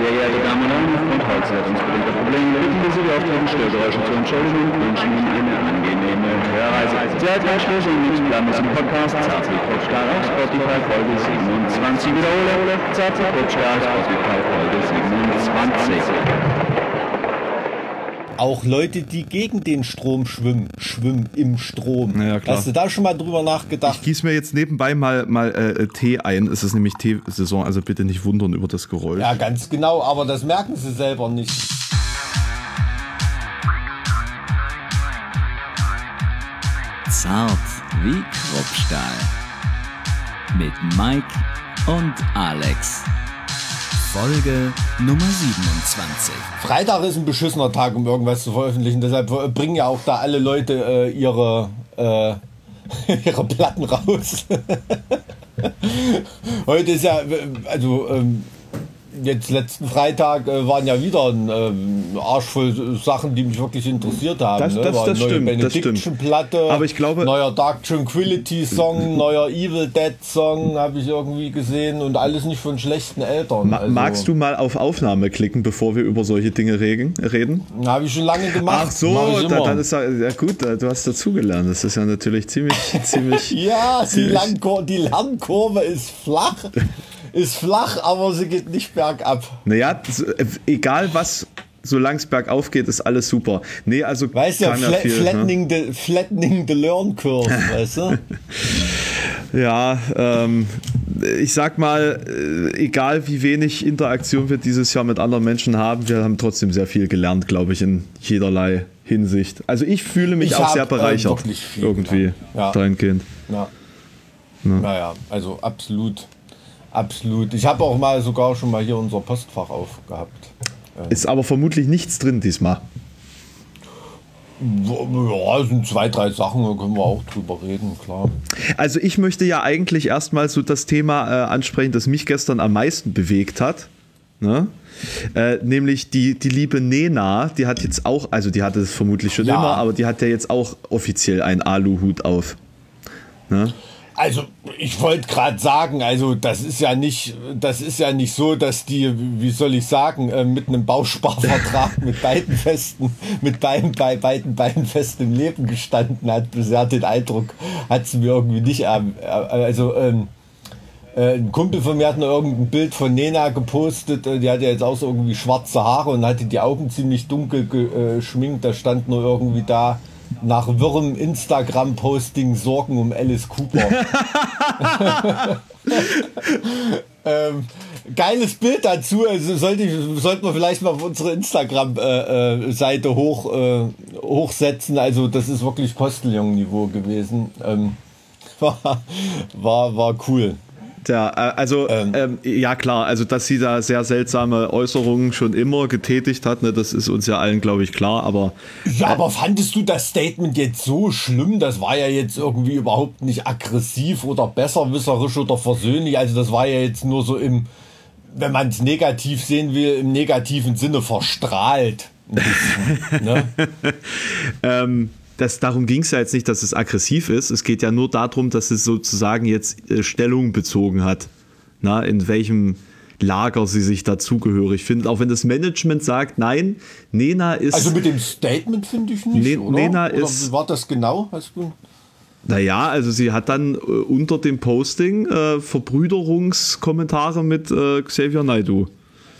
Sehr geehrte Damen und Herren, aufgrund holzleitungsbedingter Probleme bitten wir Sie, die auftretenden Störgeräusche zu entschuldigen und wünschen Ihnen eine angenehme Hörreise. Anschluss und mit Blammes im Podcast Zarte Kutschgar auf Spotify Folge 27. Wiederhole, Zarte Kutschgar auf Spotify Folge 27 auch Leute, die gegen den Strom schwimmen, schwimmen im Strom. Ja, klar. Hast du da schon mal drüber nachgedacht? Ich gieße mir jetzt nebenbei mal, mal äh, Tee ein. Es ist nämlich Teesaison, also bitte nicht wundern über das Geräusch. Ja, ganz genau, aber das merken sie selber nicht. Zart wie Kruppstahl. Mit Mike und Alex. Folge Nummer 27. Freitag ist ein beschissener Tag, um irgendwas zu veröffentlichen. Deshalb bringen ja auch da alle Leute äh, ihre, äh, ihre Platten raus. Heute ist ja, also ähm, jetzt letzten Freitag äh, waren ja wieder ein äh, Arsch voll Sachen, die mich wirklich interessiert haben. Das, ne? das, das neue stimmt, das Benediction stimmt. Platte, Aber ich glaube- neuer Dark Tranquility Song, neuer Evil Dead Song habe ich irgendwie gesehen und alles nicht von schlechten Eltern. Ma also, magst du mal auf Aufnahme klicken, bevor wir über solche Dinge regen, reden? Habe ich schon lange gemacht. Ach so, da, dann ist ja, ja gut, du hast dazugelernt. Das ist ja natürlich ziemlich, ziemlich. Ja, die, ziemlich- Lernkur die Lernkurve ist flach. Ist flach, aber sie geht nicht bergab. Naja, äh, egal was, solange es bergauf geht, ist alles super. Nee, also Weißt ja fla viel, ne? flattening, the, flattening the learn curve, weißt du? Ja, ähm, ich sag mal, äh, egal wie wenig Interaktion wir dieses Jahr mit anderen Menschen haben, wir haben trotzdem sehr viel gelernt, glaube ich, in jederlei Hinsicht. Also ich fühle mich Ich auch hab, sehr äh, bereichert, viel irgendwie. Ja. dahingehend. Ja. Naja, also absolut. Absolut. Ich habe auch mal sogar schon mal hier unser Postfach aufgehabt. Ist aber vermutlich nichts drin diesmal. Ja, es sind zwei, drei Sachen, da können wir auch drüber reden, klar. Also ich möchte ja eigentlich erstmal so das Thema äh, ansprechen, das mich gestern am meisten bewegt hat. Ne? Äh, nämlich die, die liebe Nena, die hat jetzt auch, also die hatte es vermutlich schon Ja. immer, aber die hat ja jetzt auch offiziell einen Aluhut auf. Ne? Also, ich wollte gerade sagen, also das ist ja nicht, das ist ja nicht so, dass die, wie soll ich sagen, äh, mit einem Bausparvertrag mit beiden festen, mit beiden, bei beiden Beinen fest im Leben gestanden hat. Bisher den Eindruck hat sie mir irgendwie nicht. Ähm, äh, also ähm, äh, ein Kumpel von mir hat noch irgendein Bild von Nena gepostet. äh, Die hatte jetzt auch so irgendwie schwarze Haare und hatte die Augen ziemlich dunkel geschminkt. Da stand nur irgendwie da nach wirrem Instagram-Posting Sorgen um Alice Cooper. ähm, geiles Bild dazu. Also sollte ich, sollten wir vielleicht mal auf unsere Instagram-Seite hoch, äh, hochsetzen. Also das ist wirklich Postillon-Niveau gewesen. Ähm, war, war, war cool. Ja, äh, also Ähm. ähm, ja klar, also dass sie da sehr seltsame Äußerungen schon immer getätigt hat, ne, das ist uns ja allen, glaube ich, klar, aber Ja, aber fandest du das Statement jetzt so schlimm? Das war ja jetzt irgendwie überhaupt nicht aggressiv oder besserwisserisch oder versöhnlich. Also das war ja jetzt nur so im, wenn man es negativ sehen will, im negativen Sinne verstrahlt. Bisschen, ne? ähm, das, darum ging es ja jetzt nicht, dass es aggressiv ist. Es geht ja nur darum, dass es sozusagen jetzt äh, Stellung bezogen hat. Na, in welchem Lager sie sich dazugehörig findet. Auch wenn das Management sagt, nein, Nena ist. Also mit dem Statement finde ich nicht, Ne- oder? Nena oder ist- war das genau? Hast du Naja, also sie hat dann äh, unter dem Posting äh, Verbrüderungskommentare mit äh, Xavier Naidoo.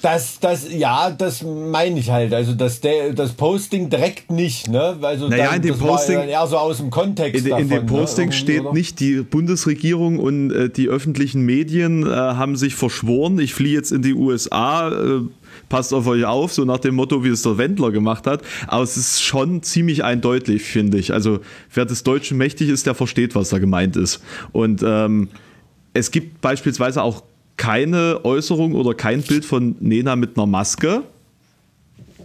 Das, das, ja, das meine ich halt. Also das, der- das Posting direkt nicht, ne? Also Naja, dann, in dem Posting- ja eher so aus dem Kontext. In, in davon, dem Posting ne? Steht oder? nicht, die Bundesregierung und äh, die öffentlichen Medien äh, haben sich verschworen, ich fliehe jetzt in die USA, äh, passt auf euch auf, so nach dem Motto, wie es der Wendler gemacht hat. Aber es ist schon ziemlich eindeutig, finde ich. Also wer des Deutschen mächtig ist, der versteht, was da gemeint ist. Und ähm, es gibt beispielsweise auch keine Äußerung oder kein Bild von Nena mit einer Maske.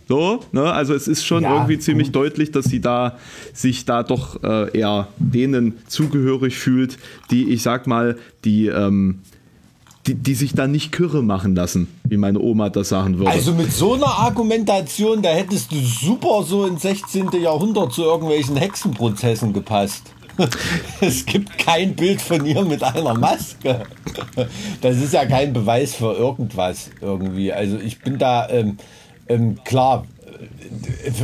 So, ne? Also es ist schon Ja, irgendwie ziemlich gut. deutlich, dass sie da sich da doch äh, eher denen zugehörig fühlt, die, ich sag mal, die, ähm, die, die sich da nicht kürre machen lassen, wie meine Oma das sagen würde. Also mit so einer Argumentation, da hättest du super so ins 16. Jahrhundert zu irgendwelchen Hexenprozessen gepasst. es gibt kein Bild von ihr mit einer Maske. Das ist ja kein Beweis für irgendwas irgendwie. Also ich bin da ähm, ähm, klar.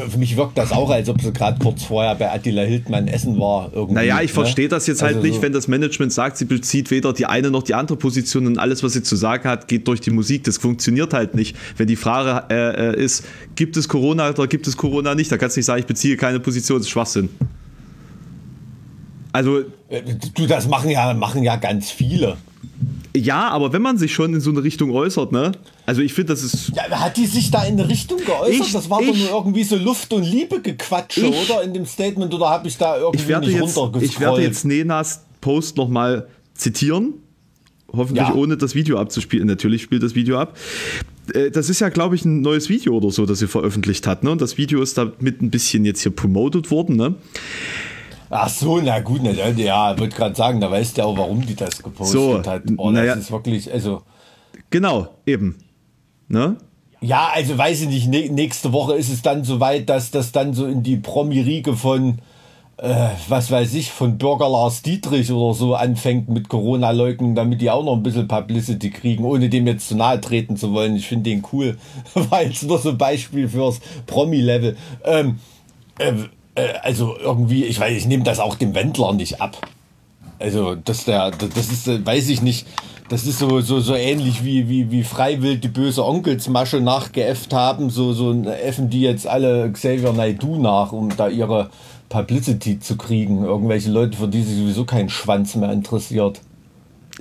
Für mich wirkt das auch, als ob sie gerade kurz vorher bei Attila Hildmann essen war. Irgendwie, naja, ich ne? verstehe das jetzt halt Also nicht, so- wenn das Management sagt, sie bezieht weder die eine noch die andere Position und alles, was sie zu sagen hat, geht durch die Musik. Das funktioniert halt nicht. Wenn die Frage äh, äh, ist, gibt es Corona oder gibt es Corona nicht, da kannst du nicht sagen, ich beziehe keine Position, das ist Schwachsinn. Also Äh, Du, das machen ja, machen ja ganz viele. ja, aber wenn man sich schon in so eine Richtung äußert, ne? Also ich finde, das ist Ja, hat die sich da in eine Richtung geäußert? Ich- das war doch ich- nur irgendwie so Luft- und Liebe-Gequatsche, Ich- oder? In dem Statement, oder habe ich da irgendwie ich werde nicht jetzt, ich werde jetzt Nenas Post nochmal zitieren. Hoffentlich Ja. ohne das Video abzuspielen. Natürlich spielt das Video ab. Äh, Das ist ja, glaube ich, ein neues Video oder so, das sie veröffentlicht hat. Ne? Und das Video ist damit ein bisschen jetzt hier promoted worden. Ne? Ach so, na gut, na, ja, wollte gerade sagen, da weißt du ja auch, warum die das gepostet So, hat. Oh, das ist wirklich, also, Genau, eben. Ne? ja, also weiß ich nicht, nä- nächste Woche ist es dann soweit, dass das dann so in die Promi-Riege von, äh, was weiß ich, von Bürger Lars Dietrich oder so anfängt mit Corona-Leugnung, damit die auch noch ein bisschen Publicity kriegen, ohne dem jetzt zu nahe treten zu wollen. Ich finde den cool. War jetzt nur so ein Beispiel fürs Promi-Level. Ähm, äh, äh, also irgendwie, ich weiß, ich nehme das auch dem Wendler nicht ab. Also, dass der, das ist, äh, weiß ich nicht, das ist so, so, so ähnlich wie, wie, wie freiwillig die böse Onkelsmasche nachgeäfft haben, so, so äffen die jetzt alle Xavier Naidoo nach, um da ihre Publicity zu kriegen. Irgendwelche Leute, für die sich sowieso kein Schwanz mehr interessiert.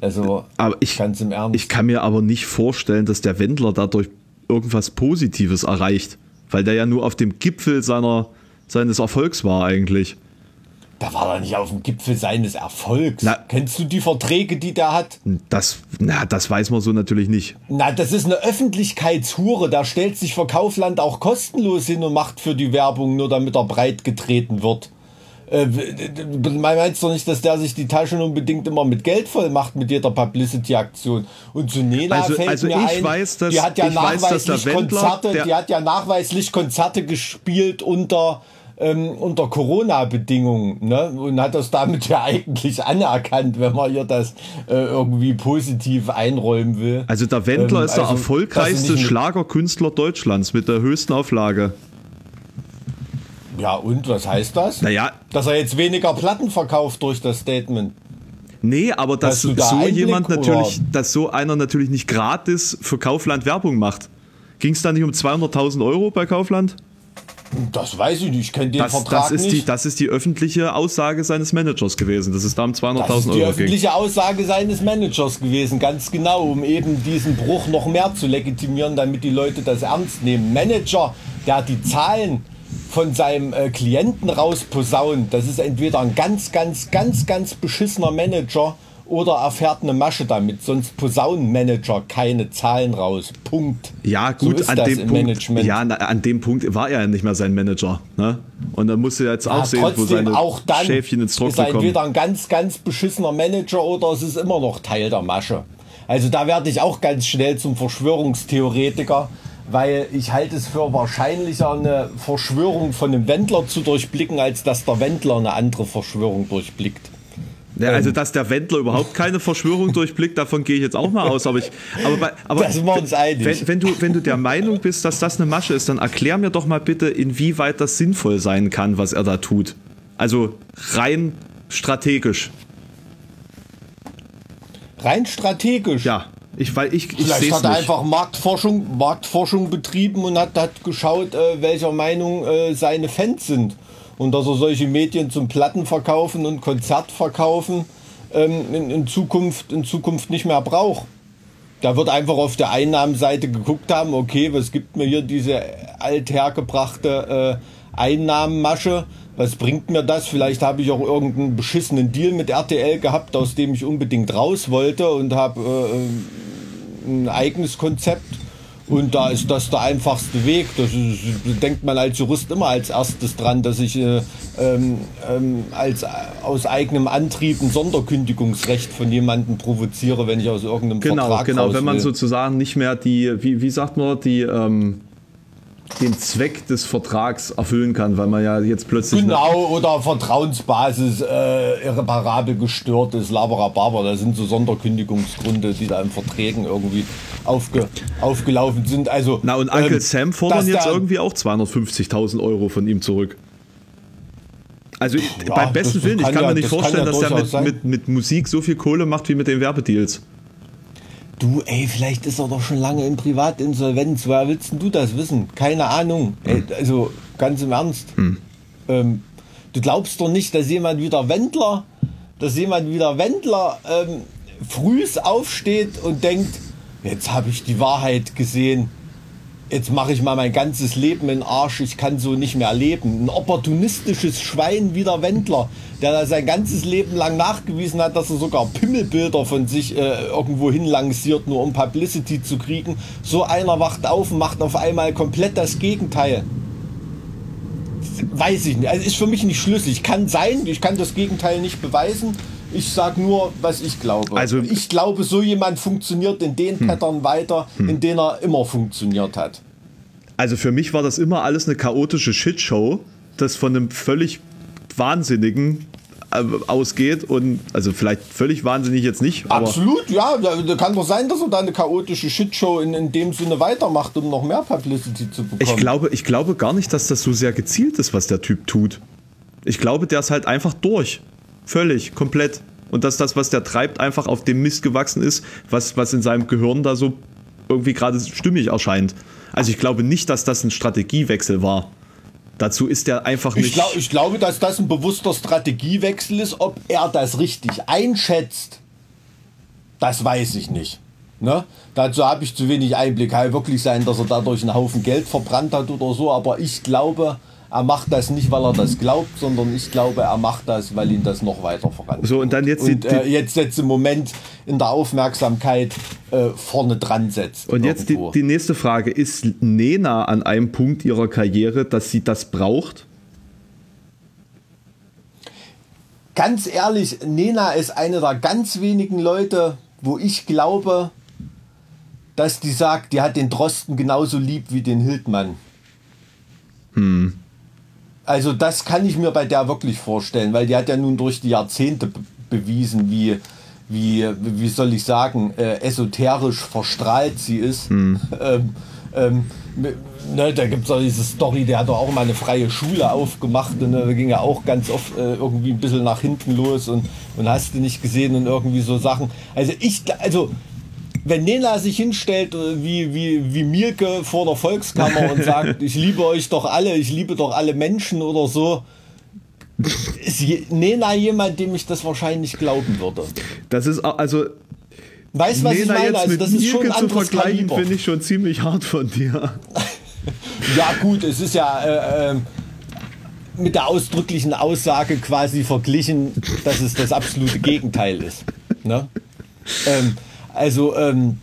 Also, Aber ich, ganz im Ernst. ich kann mir aber nicht vorstellen, dass der Wendler dadurch irgendwas Positives erreicht. Weil der ja nur auf dem Gipfel seiner, seines Erfolgs war eigentlich. da war er nicht auf dem Gipfel seines Erfolgs. Na- Kennst du die Verträge, die der hat? Das, na, das weiß man so natürlich nicht. Na, das ist eine Öffentlichkeitshure. Da stellt sich für Kaufland auch kostenlos hin und macht für die Werbung, nur damit er breit getreten wird. Äh, meinst du nicht, dass der sich die Taschen unbedingt immer mit Geld voll macht mit jeder Publicity-Aktion? Und zu Nena Also- fällt also mir ich ein, weiß, dass- die hat ja ich weiß, dass der nachweislich Wendler, Konzerte, der- die hat ja nachweislich Konzerte gespielt unter ähm, unter Corona-Bedingungen ne? und hat das damit ja eigentlich anerkannt, wenn man ihr das äh, irgendwie positiv einräumen will. Also der Wendler Ähm, ist der also, erfolgreichste dass Schlagerkünstler Deutschlands mit der höchsten Auflage. Ja, und was heißt das? Naja, Dass er jetzt weniger Platten verkauft durch das Statement. nee, aber dass du da so Einblick, jemand natürlich, oder? dass so einer natürlich nicht gratis für Kaufland Werbung macht. Ging es da nicht um 200.000 Euro bei Kaufland? Das weiß ich nicht, ich kenne den Das, Vertrag das, ist nicht. die, das ist die öffentliche Aussage seines Managers gewesen, dass es da um das 200.000 ist die Euro ging. öffentliche Aussage seines Managers gewesen, ganz genau, um eben diesen Bruch noch mehr zu legitimieren, damit die Leute das ernst nehmen. Manager, der die Zahlen von seinem äh, Klienten rausposaunt, das ist entweder ein ganz, ganz, ganz, ganz beschissener Manager oder er fährt eine Masche damit. Sonst posaunen Manager keine Zahlen raus. Punkt. Ja, So gut, ist an, dem Punkt, Management. ja, an dem Punkt war er ja nicht mehr sein Manager. Ne? Und dann musste er jetzt Ja, auch sehen, wo seine auch dann Schäfchen ins ist er Trockene kommen. entweder ein ganz, ganz beschissener Manager oder es ist immer noch Teil der Masche. Also da werde ich auch ganz schnell zum Verschwörungstheoretiker, weil ich halte es für wahrscheinlicher, eine Verschwörung von einem Wendler zu durchblicken, als dass der Wendler eine andere Verschwörung durchblickt. Ja, also, dass der Wendler überhaupt keine Verschwörung durchblickt, davon gehe ich jetzt auch mal aus. Aber, ich, aber, aber Da sind wir uns einig. Wenn, wenn, du, wenn du der Meinung bist, dass das eine Masche ist, dann erklär mir doch mal bitte, inwieweit das sinnvoll sein kann, was er da tut. Also rein strategisch. Rein strategisch. Ja, ich, weil ich, ich Vielleicht hat er nicht. einfach Marktforschung, Marktforschung betrieben und hat, hat geschaut, äh, welcher Meinung äh, seine Fans sind. Und dass er solche Medien zum Plattenverkaufen und Konzertverkaufen ähm, in, in, Zukunft, in Zukunft nicht mehr braucht. Da wird einfach auf der Einnahmenseite geguckt haben, okay, was gibt mir hier diese althergebrachte äh, Einnahmenmasche? Was bringt mir das? Vielleicht habe ich auch irgendeinen beschissenen Deal mit RTL gehabt, aus dem ich unbedingt raus wollte und habe äh, ein eigenes Konzept. Und da ist das der einfachste Weg. Das ist, denkt man als Jurist immer als erstes dran, dass ich äh, ähm, ähm, als, aus eigenem Antrieb ein Sonderkündigungsrecht von jemandem provoziere, wenn ich aus irgendeinem Genau, Vertrag genau. raus Wenn man sozusagen nicht mehr die, wie, wie sagt man, die, ähm, den Zweck des Vertrags erfüllen kann, weil man ja jetzt plötzlich. Genau, oder Vertrauensbasis äh, irreparabel gestört ist, Laberababer. Das sind so Sonderkündigungsgründe, die da in Verträgen irgendwie aufge, aufgelaufen sind. Also, Na, und Uncle ähm, Sam fordern jetzt irgendwie auch 250.000 Euro von ihm zurück. Also ja, beim besten Willen, ich kann ja, mir nicht vorstellen, ja dass der mit, mit, mit Musik so viel Kohle macht wie mit den Werbedeals. Du, ey, vielleicht ist er doch schon lange in Privatinsolvenz. Woher willst du das wissen? Keine Ahnung. Hm. Ey, also, ganz im Ernst. Hm. Ähm, du glaubst doch nicht, dass jemand wieder Wendler, dass jemand wieder Wendler ähm, frühs aufsteht und denkt, jetzt habe ich die Wahrheit gesehen jetzt mache ich mal mein ganzes Leben in Arsch, ich kann so nicht mehr leben. Ein opportunistisches Schwein wie der Wendler, der da sein ganzes Leben lang nachgewiesen hat, dass er sogar Pimmelbilder von sich äh, irgendwo hin lanciert, nur um Publicity zu kriegen. So einer wacht auf und macht auf einmal komplett das Gegenteil. Weiß ich nicht. Also ist für mich nicht schlüssig. Kann sein, ich kann das Gegenteil nicht beweisen. Ich sage nur, was ich glaube. Also ich glaube, so jemand funktioniert in den hm. Pattern weiter, hm. in denen er immer funktioniert hat. Also für mich war das immer alles eine chaotische Shitshow, das von einem völlig Wahnsinnigen äh, ausgeht und also vielleicht völlig wahnsinnig jetzt nicht. Absolut, ja. Da kann doch sein, dass er da eine chaotische Shitshow in, in dem Sinne weitermacht, um noch mehr Publicity zu bekommen. Ich glaube, ich glaube gar nicht, dass das so sehr gezielt ist, was der Typ tut. Ich glaube, der ist halt einfach durch. Völlig, komplett. Und dass das, was der treibt, einfach auf dem Mist gewachsen ist, was, was in seinem Gehirn da so irgendwie gerade stimmig erscheint. Also ich glaube nicht, dass das ein Strategiewechsel war. Dazu ist er einfach nicht. Ich, glaub, ich glaube, dass das ein bewusster Strategiewechsel ist. Ob er das richtig einschätzt, das weiß ich nicht. Ne? Dazu habe ich zu wenig Einblick. Kann wirklich sein, dass er dadurch einen Haufen Geld verbrannt hat oder so. Aber ich glaube, er macht das nicht, weil er das glaubt, sondern ich glaube, er macht das, weil ihn das noch weiter voranbringt. So, und dann jetzt, und, äh, jetzt setzt im Moment in der Aufmerksamkeit äh, vorne dran setzt. Und jetzt die, die, nächste Frage. Ist Nena an einem Punkt ihrer Karriere, dass sie das braucht? Ganz ehrlich, Nena ist eine der ganz wenigen Leute, wo ich glaube, dass die sagt, die hat den Drosten genauso lieb wie den Hildmann. Hm. Also das kann ich mir bei der wirklich vorstellen, weil die hat ja nun durch die Jahrzehnte bewiesen, wie, wie, wie soll ich sagen, äh, esoterisch verstrahlt sie ist. Hm. Ähm, ähm, ne, da gibt es auch diese Story, der hat doch auch mal eine freie Schule aufgemacht und ne, da ging ja auch ganz oft äh, irgendwie ein bisschen nach hinten los und, und hast du nicht gesehen und irgendwie so Sachen. Also ich, also wenn Nena sich hinstellt äh, wie, wie, wie Mielke vor der Volkskammer und sagt, ich liebe euch doch alle, ich liebe doch alle Menschen oder so, ist Nena jemand, dem ich das wahrscheinlich glauben würde. Das ist also. Weißt du, was Nena ich meine? Also, das ist schon ein zu vergleichen, finde ich schon ziemlich hart von dir. ja, gut, es ist ja. Äh, äh, mit der ausdrücklichen Aussage quasi verglichen, dass es das absolute Gegenteil ist. Ne? Ähm, also, ähm,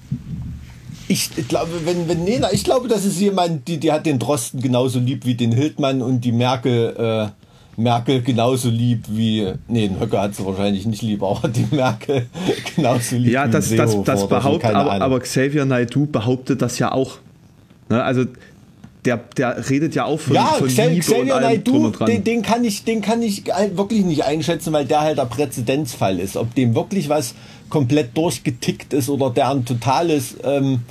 ich glaube, wenn, wenn Nena, ich glaube, das ist jemand, die, die hat den Drosten genauso lieb wie den Hildmann und die Merkel, äh, Merkel genauso lieb wie, nee, den Höcker hat sie wahrscheinlich nicht lieb, aber die Merkel genauso lieb ja, das, wie das, das, das behauptet, aber, aber Xavier Naidu behauptet das ja auch. Ne? Also der, der redet ja auch von, ja, von Xavier, Liebe Xavier und Naidoo, den, den, kann ich, den kann ich wirklich nicht einschätzen, weil der halt der Präzedenzfall ist. Ob dem wirklich was komplett durchgetickt ist oder der ein totales ähm,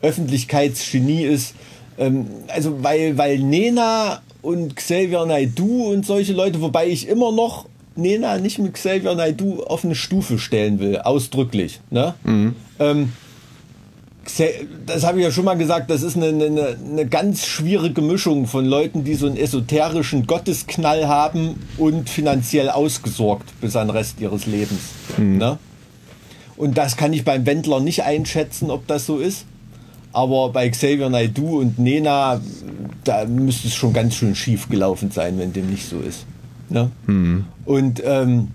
Öffentlichkeitsgenie ist. Ähm, also weil, weil Nena und Xavier Naidoo und solche Leute, wobei ich immer noch Nena nicht mit Xavier Naidoo auf eine Stufe stellen will, ausdrücklich. Ne? Mhm. Ähm, das habe ich ja schon mal gesagt, das ist eine, eine, eine, ganz schwierige Mischung von Leuten, die so einen esoterischen Gottesknall haben und finanziell ausgesorgt bis an den Rest ihres Lebens. Mhm. Ne? Und das kann ich beim Wendler nicht einschätzen, ob das so ist. Aber bei Xavier Naidoo und Nena, da müsste es schon ganz schön schief gelaufen sein, wenn dem nicht so ist. Ne? Mhm. Und, ähm,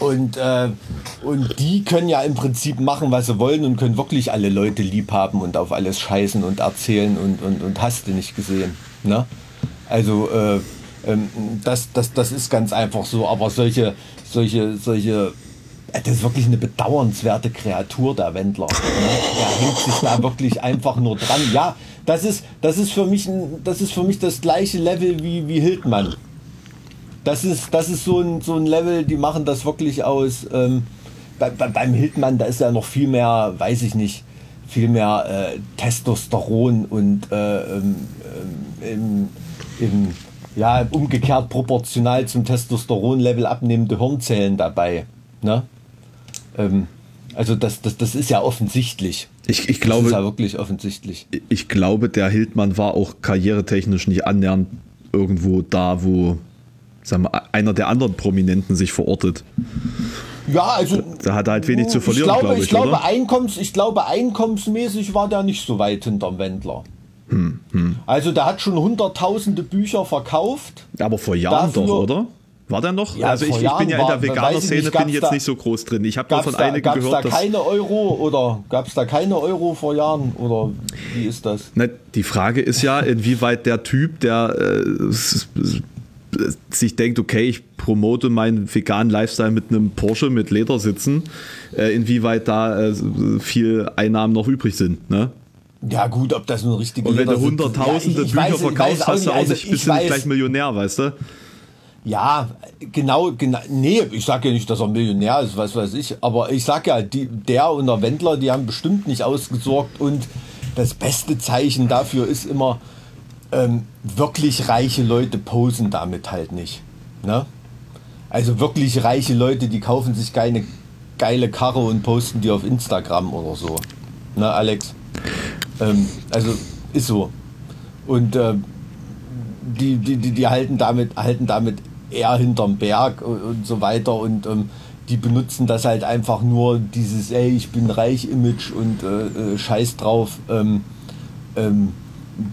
und, äh, und die können ja im Prinzip machen, was sie wollen und können wirklich alle Leute lieb haben und auf alles scheißen und erzählen und, und, und hast du nicht gesehen. Ne? Also äh, ähm, das, das, das ist ganz einfach so. Aber solche, solche, solche das ist wirklich eine bedauernswerte Kreatur, der Wendler. Ne? Er hängt sich da wirklich einfach nur dran. Ja, das ist, das ist, für, mich ein, das, ist für mich das gleiche Level wie, wie Hildmann. Das ist, das ist so, ein, so ein Level, die machen das wirklich aus. Ähm, bei, bei, beim Hildmann, da ist ja noch viel mehr, weiß ich nicht, viel mehr äh, Testosteron und äh, ähm, ähm, im, im, ja, umgekehrt proportional zum Testosteronlevel abnehmende Hirnzellen dabei. Ne? Ähm, also das, das, das ist ja offensichtlich. Ich, ich glaube, das ist ja wirklich offensichtlich. Ich glaube, der Hildmann war auch karrieretechnisch nicht annähernd irgendwo da, wo sagen wir, einer der anderen Prominenten sich verortet. Ja, also. Da hat er halt wenig zu verlieren, ich glaube, glaube ich. Ich glaube, Einkommens, ich glaube, einkommensmäßig war der nicht so weit hinterm Wendler. Hm, hm. Also, der hat schon hunderttausende Bücher verkauft. Aber vor Jahren Dafür, doch, oder? War der noch? Ja, also ich, ich, bin ja in der Veganer-Szene, bin ich jetzt da, nicht so groß drin. Ich habe nur von einigen gab's gehört. Gab es da keine Euro oder gab es da keine Euro vor Jahren oder wie ist das? Na, die Frage ist ja, inwieweit der Typ, der äh, sich denkt, okay, ich promote meinen veganen Lifestyle mit einem Porsche mit Ledersitzen, äh, inwieweit da äh, viel Einnahmen noch übrig sind. Ne? Ja gut, ob das nur richtige Und wenn du hunderttausende ja, Bücher weiß, verkaufst, hast du auch also nicht, bist du nicht gleich Millionär, weißt du? Ja, genau, genau. Nee, ich sage ja nicht, dass er Millionär ist, was weiß ich. Aber ich sage ja, die, der und der Wendler, die haben bestimmt nicht ausgesorgt. Und das beste Zeichen dafür ist immer, ähm, wirklich reiche Leute posen damit halt nicht. Ne? Also wirklich reiche Leute, die kaufen sich keine geile Karre und posten die auf Instagram oder so. Ne, Alex? Ähm, also ist so. Und äh, die, die, die, die halten damit, halten damit eher hinterm Berg und, und so weiter und ähm, die benutzen das halt einfach nur dieses, ey, ich bin reich Image und äh, äh, scheiß drauf. Ähm, ähm,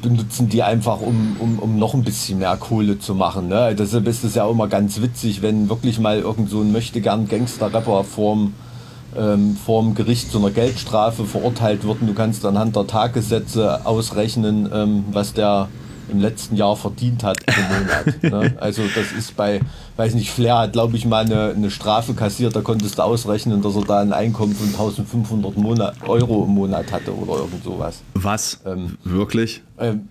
benutzen die einfach, um, um, um noch ein bisschen mehr Kohle zu machen. Ne? Deshalb ist es ja auch immer ganz witzig, wenn wirklich mal irgend so ein möchtegern Gangster-Rapper vorm, ähm, vorm Gericht zu einer Geldstrafe verurteilt wird und du kannst anhand der Tagessätze ausrechnen, ähm, was der im letzten Jahr verdient hat pro Monat. ne? Also das ist bei, weiß nicht, Flair hat glaube ich mal eine, eine, Strafe kassiert, da konntest du ausrechnen, dass er da ein Einkommen von 1500 Monat, Euro im Monat hatte oder irgend sowas. Was? Ähm, Wirklich? Ähm,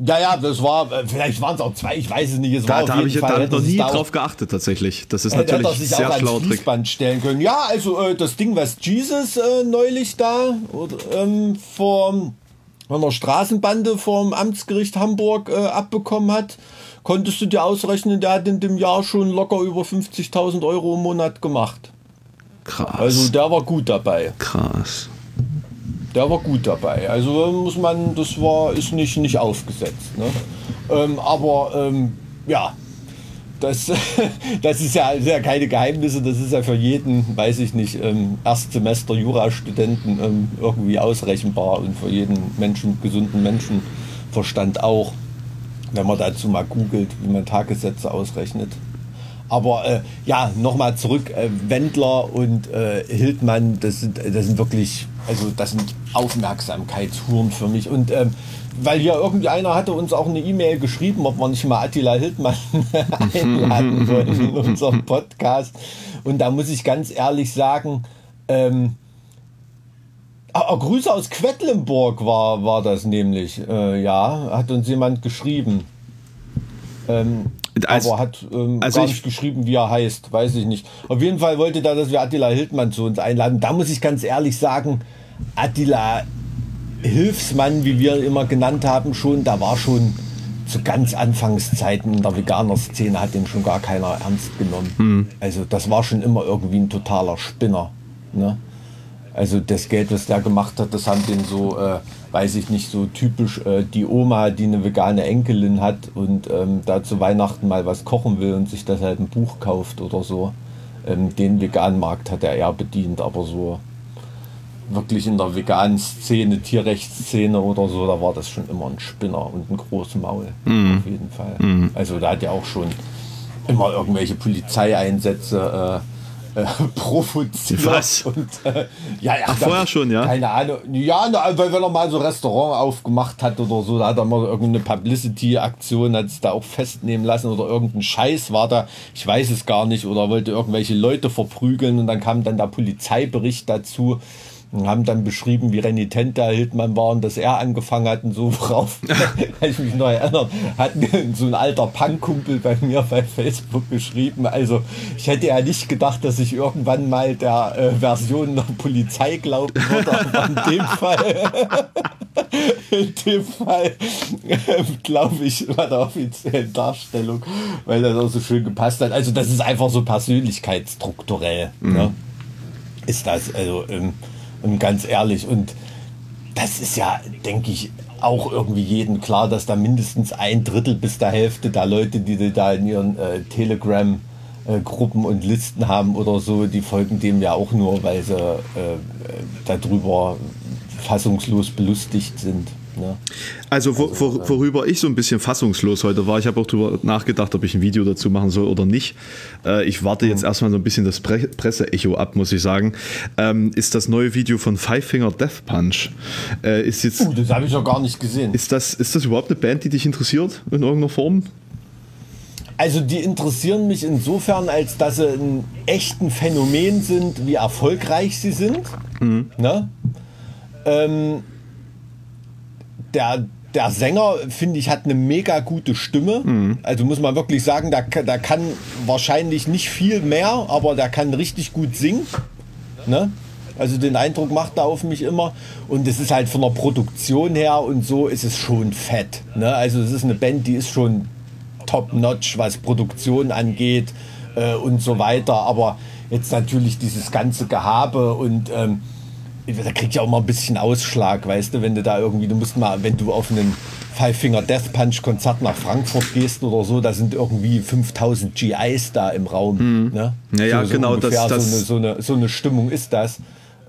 ja, ja, das war, äh, vielleicht waren es auch zwei, ich weiß es nicht. Es da, da habe ich Fall, da noch nie drauf geachtet tatsächlich. Das ist natürlich hätte sich sehr auch schlau Trick. stellen können. Ja, also äh, das Ding, was Jesus äh, neulich da oder, ähm, vor einer Straßenbande vom Amtsgericht Hamburg äh, abbekommen hat, konntest du dir ausrechnen, der hat in dem Jahr schon locker über 50.000 Euro im Monat gemacht. Krass. Also der war gut dabei. Krass. Der war gut dabei. Also muss man, das war, ist nicht, nicht aufgesetzt. Ne? Ähm, aber ähm, ja, das, das ist ja, ja keine Geheimnisse, das ist ja für jeden, weiß ich nicht, ähm, Erstsemester Jurastudenten ähm, irgendwie ausrechenbar und für jeden Menschen, gesunden Menschenverstand auch, wenn man dazu mal googelt, wie man Tagessätze ausrechnet. Aber äh, ja, nochmal zurück, äh, Wendler und äh, Hildmann, das sind, das sind wirklich, also das sind Aufmerksamkeitshuren für mich. Und ähm, weil hier irgendwie einer hatte uns auch eine E-Mail geschrieben, ob wir nicht mal Attila Hildmann einladen wollen in unserem Podcast. Und da muss ich ganz ehrlich sagen, ähm, Grüße aus Quedlinburg war, war das nämlich. Äh, ja, hat uns jemand geschrieben. Ähm, also, aber hat ähm, also gar nicht geschrieben, wie er heißt, weiß ich nicht. Auf jeden Fall wollte da, dass wir Attila Hildmann zu uns einladen. Da muss ich ganz ehrlich sagen, Attila Hilfsmann, wie wir ihn immer genannt haben, schon, da war schon zu ganz Anfangszeiten in der Veganer-Szene hat den schon gar keiner ernst genommen. Mhm. Also das war schon immer irgendwie ein totaler Spinner. Ne? Also das Geld, was der gemacht hat, das haben den so, äh, weiß ich nicht, so typisch äh, die Oma, die eine vegane Enkelin hat und ähm, da zu Weihnachten mal was kochen will und sich das halt ein Buch kauft oder so. Ähm, den veganen Markt hat er eher bedient, aber so wirklich in der veganen Szene, Tierrechtsszene oder so, da war das schon immer ein Spinner und ein großes Maul. Mhm. Auf jeden Fall. Mhm. Also da hat ja auch schon immer irgendwelche Polizeieinsätze äh, äh, provoziert. Was? Und, äh, ja, ja, Ach, vorher schon, ja? Keine Ahnung. Ja, weil wenn er mal so Restaurant aufgemacht hat oder so, da hat er mal irgendeine Publicity-Aktion, hat es da auch festnehmen lassen oder irgendein Scheiß war da, ich weiß es gar nicht, oder wollte irgendwelche Leute verprügeln und dann kam dann der Polizeibericht dazu und haben dann beschrieben, wie renitent der Hildmann war und dass er angefangen hat und so, worauf kann ich mich noch erinnern, hat so ein alter Punkkumpel bei mir bei Facebook geschrieben. Also ich hätte ja nicht gedacht, dass ich irgendwann mal der äh, Version der Polizei glauben würde, aber in dem Fall, in dem Fall äh, glaube ich, war der offiziellen Darstellung, weil das auch so schön gepasst hat. Also das ist einfach so persönlichkeitsstrukturell. Mhm. Ne? Ist das, also ähm, und ganz ehrlich, und das ist ja, denke ich, auch irgendwie jedem klar, dass da mindestens ein Drittel bis der Hälfte der Leute, die da in ihren äh, Telegram äh, Gruppen und Listen haben oder so, die folgen dem ja auch nur, weil sie äh, darüber fassungslos belustigt sind. Ne? Also, wo, wo, worüber ich so ein bisschen fassungslos heute war, ich habe auch darüber nachgedacht, ob ich ein Video dazu machen soll oder nicht. Äh, ich warte jetzt erstmal so ein bisschen das Pre Presseecho ab, muss ich sagen. Ähm, ist das neue Video von Five Finger Death Punch. Äh, ist jetzt. Uh, das habe ich noch gar nicht gesehen. Ist das, ist das überhaupt eine Band, die dich interessiert in irgendeiner Form? Also die interessieren mich insofern, als dass sie ein echten Phänomen sind, wie erfolgreich sie sind. Mhm. Ne? Ähm, der, der Sänger, finde ich, hat eine mega gute Stimme. Mhm. Also muss man wirklich sagen, der, der kann wahrscheinlich nicht viel mehr, aber der kann richtig gut singen. Ne? Also den Eindruck macht er auf mich immer. Und es ist halt von der Produktion her und so ist es schon fett. Ne? Also es ist eine Band, die ist schon top-notch, was Produktion angeht äh, und so weiter. Aber jetzt natürlich dieses ganze Gehabe und ähm, da krieg ich auch mal ein bisschen Ausschlag, weißt du, wenn du da irgendwie, du musst mal, wenn du auf einen Five Finger Death Punch Konzert nach Frankfurt gehst oder so, da sind irgendwie 5000 GIs da im Raum. Mhm. Ne? Naja, so, so genau, das, das so, eine, so, eine, so eine Stimmung ist das.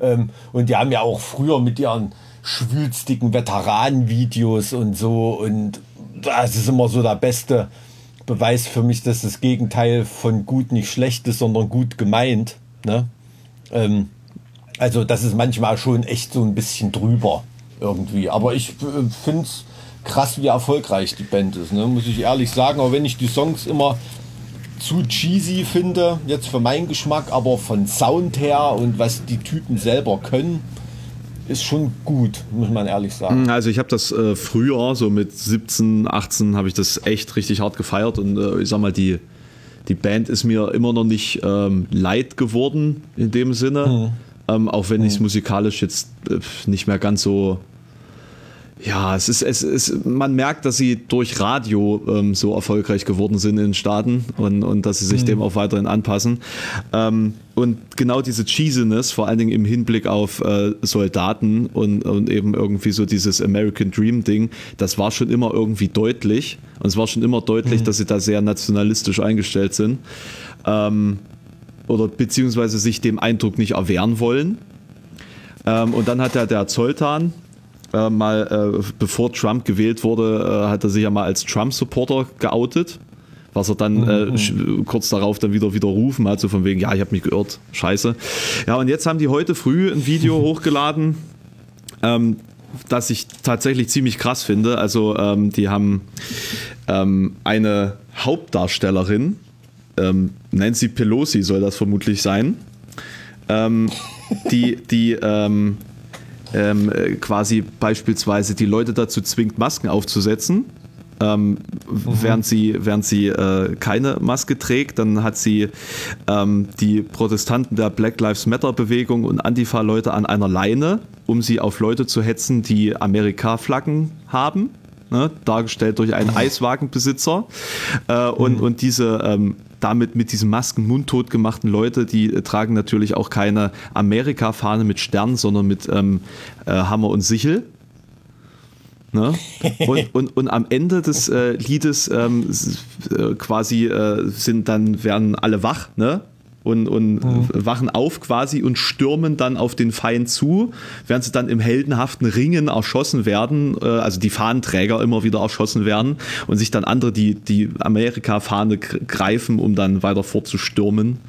Ähm, und die haben ja auch früher mit ihren schwülstigen Veteranenvideos und so und das ist immer so der beste Beweis für mich, dass das Gegenteil von gut nicht schlecht ist, sondern gut gemeint. Ne? Ähm, also das ist manchmal schon echt so ein bisschen drüber irgendwie. Aber ich äh, finde es krass, wie erfolgreich die Band ist, ne? muss ich ehrlich sagen. Auch wenn ich die Songs immer zu cheesy finde, jetzt für meinen Geschmack, aber von Sound her und was die Typen selber können, ist schon gut, muss man ehrlich sagen. Also ich habe das äh, früher, so mit 17, 18, habe ich das echt richtig hart gefeiert und äh, ich sag mal, die, die Band ist mir immer noch nicht ähm, leid geworden in dem Sinne. Mhm. Ähm, auch wenn ich es musikalisch jetzt äh, nicht mehr ganz so. Ja, es ist, es ist, man merkt, dass sie durch Radio ähm, so erfolgreich geworden sind in den Staaten und, und dass sie sich mhm. dem auch weiterhin anpassen. Ähm, und genau diese Cheesiness, vor allen Dingen im Hinblick auf äh, Soldaten und, und eben irgendwie so dieses American Dream Ding, das war schon immer irgendwie deutlich. Und es war schon immer deutlich, mhm. dass sie da sehr nationalistisch eingestellt sind. Ähm, oder beziehungsweise sich dem Eindruck nicht erwehren wollen. Ähm, und dann hat der, der Zoltan äh, mal, äh, bevor Trump gewählt wurde, äh, hat er sich ja mal als Trump-Supporter geoutet. Was er dann äh, mhm. kurz darauf dann wieder widerrufen hat, so von wegen, ja, ich habe mich geirrt, scheiße. Ja, und jetzt haben die heute früh ein Video hochgeladen, ähm, das ich tatsächlich ziemlich krass finde. Also, ähm, die haben ähm, eine Hauptdarstellerin, ähm, Nancy Pelosi soll das vermutlich sein, ähm, die, die ähm, ähm quasi beispielsweise die Leute dazu zwingt, Masken aufzusetzen. Ähm, mhm. während sie, während sie äh, keine Maske trägt, dann hat sie ähm, die Protestanten der Black Lives Matter Bewegung und Antifa-Leute an einer Leine, um sie auf Leute zu hetzen, die Amerika-Flaggen haben. Ne, dargestellt durch einen. Eiswagenbesitzer. Äh, und, mhm. und diese ähm, damit mit diesen Masken mundtot gemachten Leute, die äh, tragen natürlich auch keine Amerika-Fahne mit Stern, sondern mit ähm, äh, Hammer und Sichel. Ne? Und, und, und am Ende des äh, Liedes ähm, äh, quasi äh, sind dann werden alle wach, ne? Und, und mhm. wachen auf quasi und stürmen dann auf den Feind zu, während sie dann im heldenhaften Ringen erschossen werden, äh, also die Fahnenträger immer wieder erschossen werden und sich dann andere die, die Amerika-Fahne greifen, um dann weiter fortzustürmen.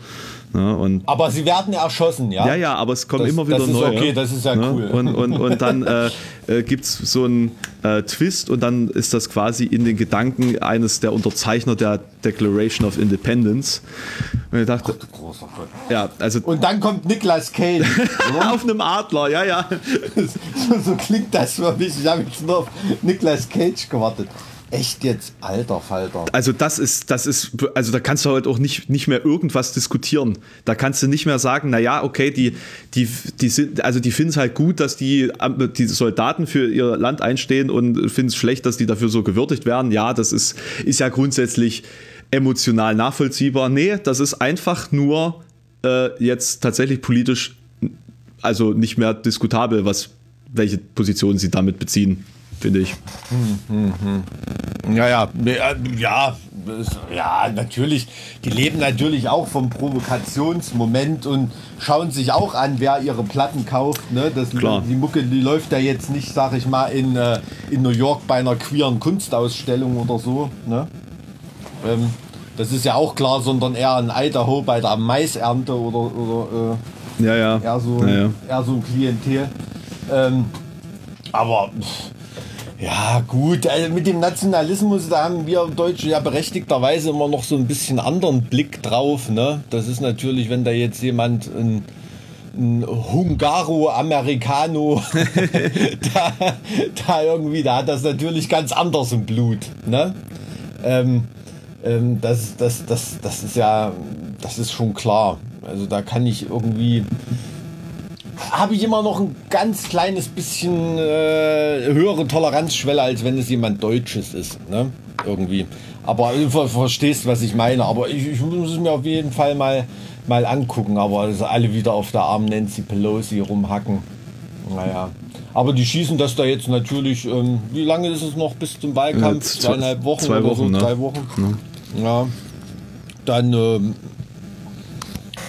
Ne? Und Aber sie werden erschossen, ja? ja, ja, aber es kommen Das- immer wieder das ist neue. okay, das ist ja ne? cool. Und, und, und dann äh, äh, gibt es so einen äh, Twist und dann ist das quasi in den Gedanken eines der Unterzeichner der Declaration of Independence. Und ich dachte, Großer Gott. ja, also Und dann kommt Nicolas Cage. auf einem Adler, ja, ja. so, so klingt das für mich. Ich habe jetzt nur auf Nicolas Cage gewartet. Echt jetzt, alter Falter. Also das ist, das ist, also da kannst du halt auch nicht, nicht mehr irgendwas diskutieren. Da kannst du nicht mehr sagen, naja, okay, die, die, die sind, also die finden es halt gut, dass die, die Soldaten für ihr Land einstehen und finden es schlecht, dass die dafür so gewürdigt werden. Ja, das ist, ist ja grundsätzlich emotional nachvollziehbar. Nee, das ist einfach nur äh, jetzt tatsächlich politisch, also nicht mehr diskutabel, was, welche Positionen sie damit beziehen, finde ich. Ja, ja, ja, ja, das- ja, natürlich. Die leben natürlich auch vom Provokationsmoment und schauen sich auch an, wer ihre Platten kauft. Ne? Das, Klar. Die Mucke, die läuft ja jetzt nicht, sag ich mal, in, äh, in New York bei einer queeren Kunstausstellung oder so. Ne? Ähm, das ist ja auch klar, sondern eher in Idaho bei der Maisernte oder, oder äh, Ja, ja. eher so, ja, ja. eher so ein Klientel. Ähm, aber pff, ja, gut, also mit dem Nationalismus, da haben wir Deutsche ja berechtigterweise immer noch so ein bisschen anderen Blick drauf. Ne? Das ist natürlich, wenn da jetzt jemand ein, ein Hungaro-Americano da, da irgendwie, da hat das natürlich ganz anders im Blut. Ne? Ähm, ähm, das, das, das, das ist ja, das ist schon klar. Also da kann ich irgendwie, habe ich immer noch ein ganz kleines bisschen äh, höhere Toleranzschwelle, als wenn es jemand Deutsches ist, ne? Irgendwie. Aber du ver verstehst, was ich meine. Aber ich, ich muss es mir auf jeden Fall mal, mal angucken. Aber also alle wieder auf der armen Nancy Pelosi rumhacken. Naja. Aber die schießen das da jetzt natürlich. Ähm, wie lange ist es noch bis zum Wahlkampf? Äh, zwei- Zweieinhalb Wochen zwei oder Wochen, so? ne? Drei Wochen. Ja. Dann, ähm,